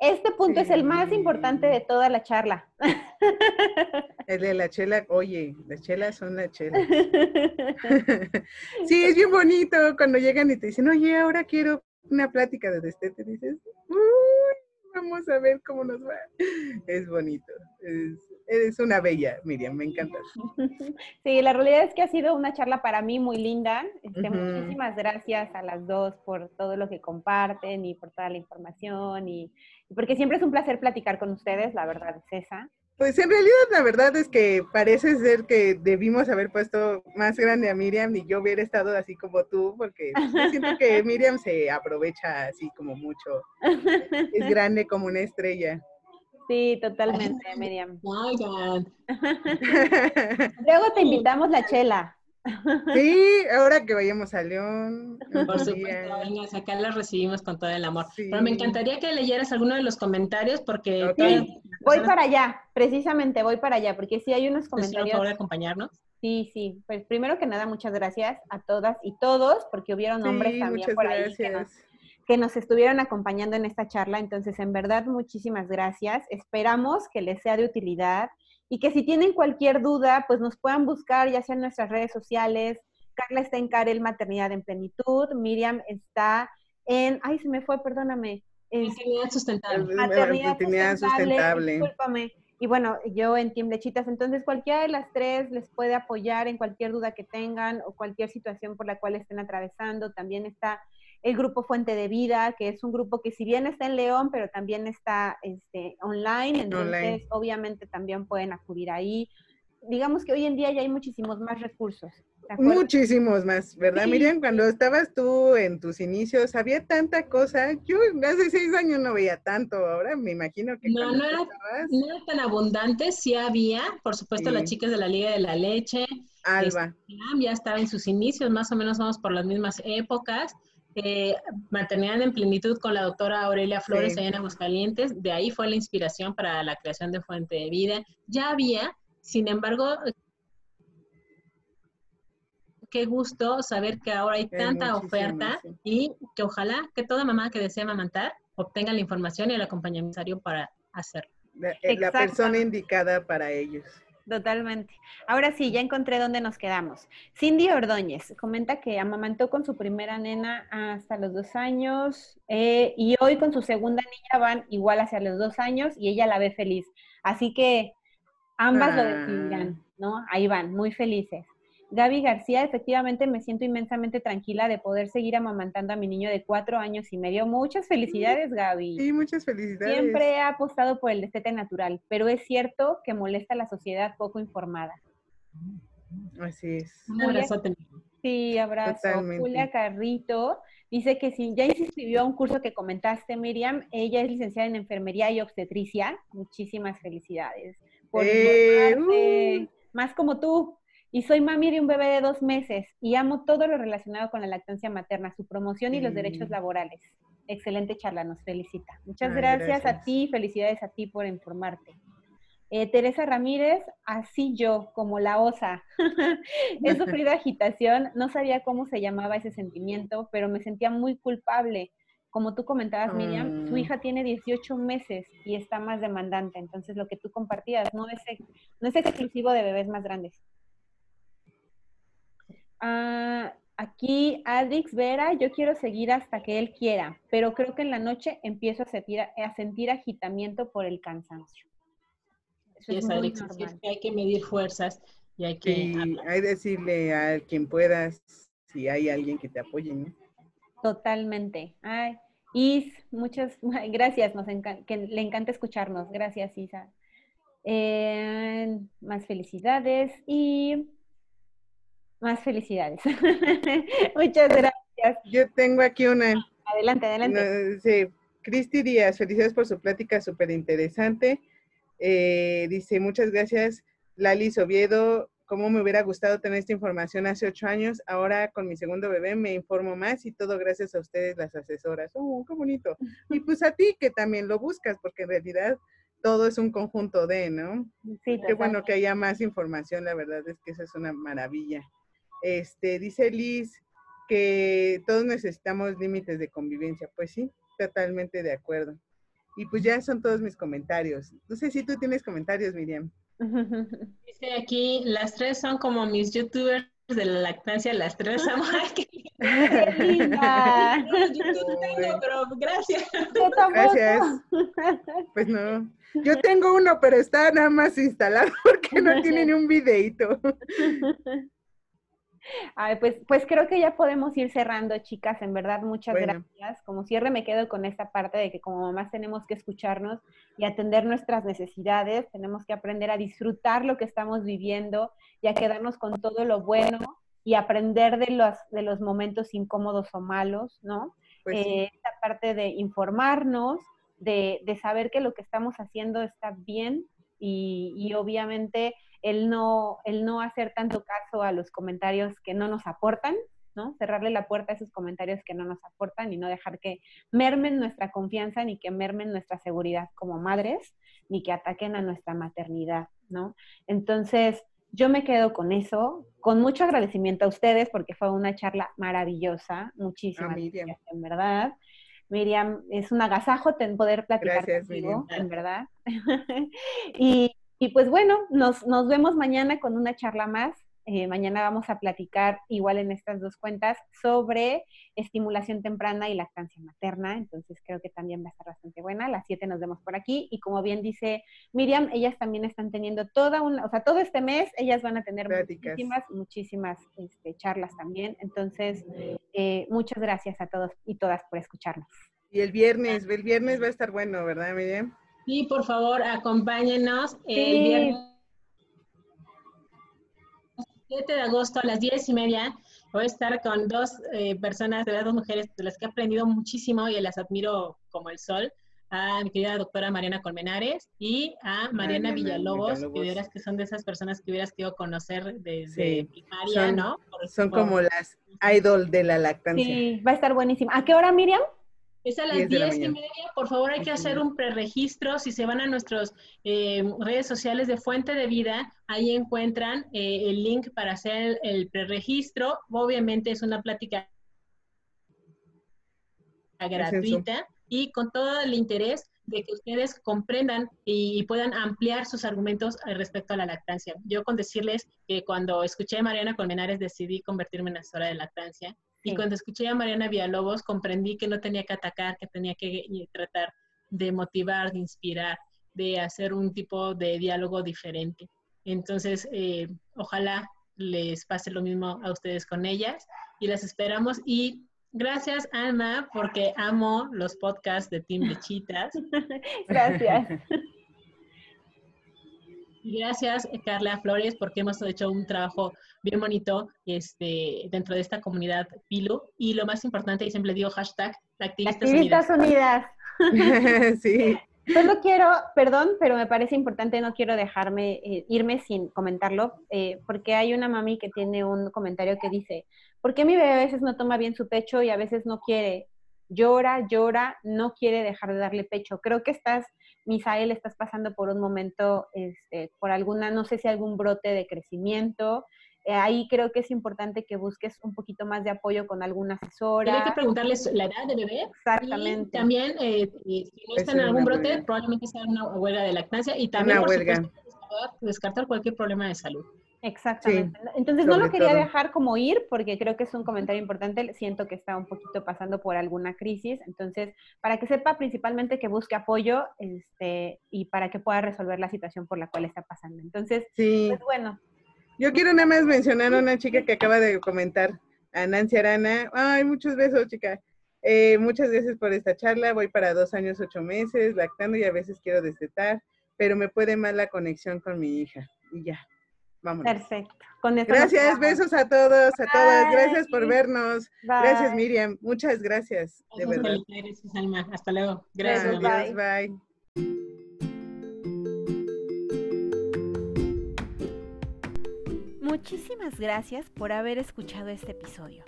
este punto es el más importante de toda la charla. [laughs] El de la chela, oye, las chelas son la chela. [laughs] Sí, es bien bonito cuando llegan y te dicen, oye, ahora quiero una plática de este, te dices, uy, vamos a ver cómo nos va. Es bonito, es, Eres una bella, Miriam, me encanta. [laughs] Sí, la realidad es que ha sido una charla para mí muy linda. Este, muchísimas gracias a las dos por todo lo que comparten y por toda la información y, porque siempre es un placer platicar con ustedes, la verdad es esa. Pues en realidad la verdad es que parece ser que debimos haber puesto más grande a Miriam y yo hubiera estado así como tú, porque siento que [laughs] Miriam se aprovecha así como mucho. Es [laughs] grande como una estrella. Sí, totalmente, Miriam. [laughs] Luego te invitamos la chela. Sí, ahora que vayamos a León. Por supuesto, acá la recibimos con todo el amor. Pero me encantaría que leyeras alguno de los comentarios porque... voy para allá, precisamente voy para allá, porque sí hay unos comentarios... Por favor acompañarnos. Sí, sí. Pues primero que nada, muchas gracias a todas y todos, porque hubieron hombres también por ahí que nos estuvieron acompañando en esta charla. Entonces, en verdad, muchísimas gracias. Esperamos que les sea de utilidad y que si tienen cualquier duda, pues nos puedan buscar ya sea en nuestras redes sociales. Carla está en Karel Maternidad en Plenitud, Miriam está en, ay, se me fue, perdóname. Maternidad sustentable. Maternidad, sustentable, Discúlpame. Y bueno, yo en Team Lechitas, entonces cualquiera de las tres les puede apoyar en cualquier duda que tengan o cualquier situación por la cual estén atravesando. También está el grupo Fuente de Vida, que es un grupo que si bien está en León, pero también está este, online, entonces obviamente también pueden acudir ahí. Digamos que hoy en día ya hay muchísimos más recursos. Muchísimos más, ¿verdad, Miriam? Cuando estabas tú en tus inicios, había tanta cosa. Yo hace seis años no veía tanto, ahora me imagino que... No, no era, no era, tan abundante, sí había, por supuesto, las chicas de la Liga de la Leche. Alba. Este, ya estaba en sus inicios, más o menos vamos por las mismas épocas. Eh, maternidad en plenitud con la doctora Aurelia Flores allá en Aguascalientes. De ahí fue la inspiración para la creación de Fuente de Vida. Ya había, sin embargo, qué gusto saber que ahora hay tanta oferta y que ojalá que toda mamá que desea amamantar obtenga la información y el acompañamiento para hacerlo. La, eh, la persona indicada para ellos. Totalmente. Ahora sí, ya encontré dónde nos quedamos. Cindy Ordóñez comenta que amamantó con su primera nena hasta los dos años eh, y hoy con su segunda niña van igual hacia los dos años y ella la ve feliz. Así que ambas lo ah. decidirán, ¿no? Ahí van, muy felices. Gaby García, efectivamente me siento inmensamente tranquila de poder seguir amamantando a mi niño de cuatro años y medio. Muchas felicidades, Gaby. Sí, muchas felicidades. Siempre he apostado por el destete natural, pero es cierto que molesta a la sociedad poco informada. Así es. Un abrazo. Sí, abrazo. Julia Carrito dice que si ya inscribió a un curso que comentaste, Miriam, ella es licenciada en enfermería y obstetricia. Muchísimas felicidades. Por eh, uh. Más como tú, y soy mami de un bebé de dos meses y amo todo lo relacionado con la lactancia materna, su promoción y los derechos laborales. Excelente charla, nos felicita. Muchas gracias, a ti, felicidades a ti por informarte. Eh, Teresa Ramírez, así yo, como la osa. [laughs] He sufrido [laughs] agitación, no sabía cómo se llamaba ese sentimiento, pero me sentía muy culpable. Como tú comentabas, Miriam, su mm. hija tiene 18 meses y está más demandante. Entonces, lo que tú compartías no es, no es exclusivo de bebés más grandes. Ah, aquí Adix Vera, yo quiero seguir hasta que él quiera, pero creo que en la noche empiezo a sentir, a sentir agitamiento por el cansancio. Eso es, Adix, que hay que medir fuerzas y hay que... hay decirle a quien puedas si hay alguien que te apoye, ¿no? Totalmente. Ay, Is, muchas [laughs] gracias, nos que le encanta escucharnos. Gracias, Isa. Eh, más felicidades y más felicidades. [laughs] Muchas gracias. Yo tengo aquí una. Adelante, adelante. sí, Cristi Díaz, felicidades por su plática súper interesante. Eh, dice, muchas gracias, Lali Oviedo. Cómo me hubiera gustado tener esta información hace ocho años. Ahora con mi segundo bebé me informo más y todo gracias a ustedes, las asesoras. ¡Oh, qué bonito! Y pues a ti que también lo buscas, porque en realidad todo es un conjunto de, ¿no? Sí, Qué bueno que haya más información, la verdad es que eso es una maravilla. Este, dice Liz que todos necesitamos límites de convivencia. Pues sí, totalmente de acuerdo. Y pues ya son todos mis comentarios. No sé si tú tienes comentarios, Miriam. [laughs] Dice aquí, las tres son como mis youtubers de la lactancia, las tres [laughs] son... ¡Qué linda! [laughs] yo tengo, pero gracias. Gracias. Pues no. Yo tengo uno, pero está nada más instalado porque no tiene ni un videito pues, pues creo que ya podemos ir cerrando, chicas. En verdad, muchas gracias. Como cierre me quedo con esta parte de que como mamás tenemos que escucharnos y atender nuestras necesidades. Tenemos que aprender a disfrutar lo que estamos viviendo y a quedarnos con todo lo bueno y aprender de los, de los momentos incómodos o malos, ¿no? Pues eh, esta parte de informarnos, de, de, saber que lo que estamos haciendo está bien y, y obviamente el no, el no hacer tanto caso a los comentarios que no nos aportan, ¿no? Cerrarle la puerta a esos comentarios que no nos aportan y no dejar que mermen nuestra confianza ni que mermen nuestra seguridad como madres, ni que ataquen a nuestra maternidad, ¿no? Entonces, yo me quedo con eso, con mucho agradecimiento a ustedes porque fue una charla maravillosa, muchísimas gracias, en verdad. Miriam, es un agasajo poder platicar contigo, en verdad. [laughs] y, y, pues bueno, nos, nos vemos mañana con una charla más. Eh, mañana vamos a platicar igual en estas dos cuentas sobre estimulación temprana y lactancia materna, entonces creo que también va a estar bastante buena. A las 7 nos vemos por aquí y como bien dice Miriam, ellas también están teniendo toda una, o sea, todo este mes ellas van a tener muchísimas, muchísimas este, charlas también. Entonces, eh, muchas gracias a todos y todas por escucharnos. Y el viernes, el viernes va a estar bueno, ¿verdad, Miriam? Sí, por favor, acompáñenos el viernes 7 de agosto a las 10 y media voy a estar con dos eh, personas, de dos mujeres de las que he aprendido muchísimo y las admiro como el sol, a mi querida doctora Mariana Colmenares y a Mariana, Villalobos, que que son de esas personas que hubieras querido conocer desde primaria, ¿no? son como las idol de la lactancia. Sí, va a estar buenísima. ¿A qué hora, Miriam? Es a las diez y media. Por favor, hay que hacer un preregistro. Si se van a nuestras eh, redes sociales de Fuente de Vida, ahí encuentran eh, el link para hacer el preregistro. Obviamente es una plática gratuita y con todo el interés de que ustedes comprendan y, puedan ampliar sus argumentos respecto a la lactancia. Yo con decirles que cuando escuché a Mariana Colmenares decidí convertirme en asesora de lactancia y cuando escuché a Mariana Villalobos, comprendí que no tenía que atacar, que tenía que tratar de motivar, de inspirar, de hacer un tipo de diálogo diferente. Entonces, eh, ojalá les pase lo mismo a ustedes con ellas y las esperamos. Y gracias, Alma, porque amo los podcasts de Team [laughs] Lechitas. gracias. [laughs] gracias, Carla Flores, porque hemos hecho un trabajo bien bonito este, dentro de esta comunidad PILU. Y lo más importante, y siempre digo hashtag, Activistas, Unidas. [laughs] sí. Solo quiero, perdón, pero me parece importante, no quiero dejarme eh, irme sin comentarlo, eh, porque hay una mami que tiene un comentario que dice, ¿por qué mi bebé a veces no toma bien su pecho y a veces no quiere? Llora, llora, no quiere dejar de darle pecho. Creo que estás Misael, estás pasando por un momento, este, por alguna, no sé si algún brote de crecimiento. Eh, ahí creo que es importante que busques un poquito más de apoyo con alguna asesora. Hay que preguntarles la edad de bebé. Exactamente. Y también, eh, si no está en algún brote, probablemente sea una huelga de lactancia. Y también, por supuesto, descartar cualquier problema de salud. Exactamente. Entonces no lo quería dejar como ir porque creo que es un comentario importante. Siento que está un poquito pasando por alguna crisis. Entonces, para que sepa principalmente que busque apoyo este, y para que pueda resolver la situación por la cual está pasando. Entonces, sí. pues bueno. Yo quiero nada más mencionar a una chica que acaba de comentar, a Nancy Arana. Ay, muchos besos, chica. Eh, muchas gracias por esta charla. Voy para dos años, ocho meses, lactando y a veces quiero destetar, pero me puede mal la conexión con mi hija. Y ya. Perfecto. gracias, besos a todos, a todas. Gracias por vernos. Gracias, Miriam. Muchas gracias. De verdad. Gracias, Alma. Hasta luego. Gracias. bye. Muchísimas gracias por haber escuchado este episodio.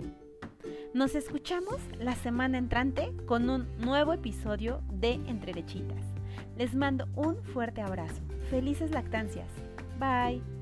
Nos escuchamos la semana entrante con un nuevo episodio de Entre Lechitas. Les mando un fuerte abrazo. Felices lactancias. Bye.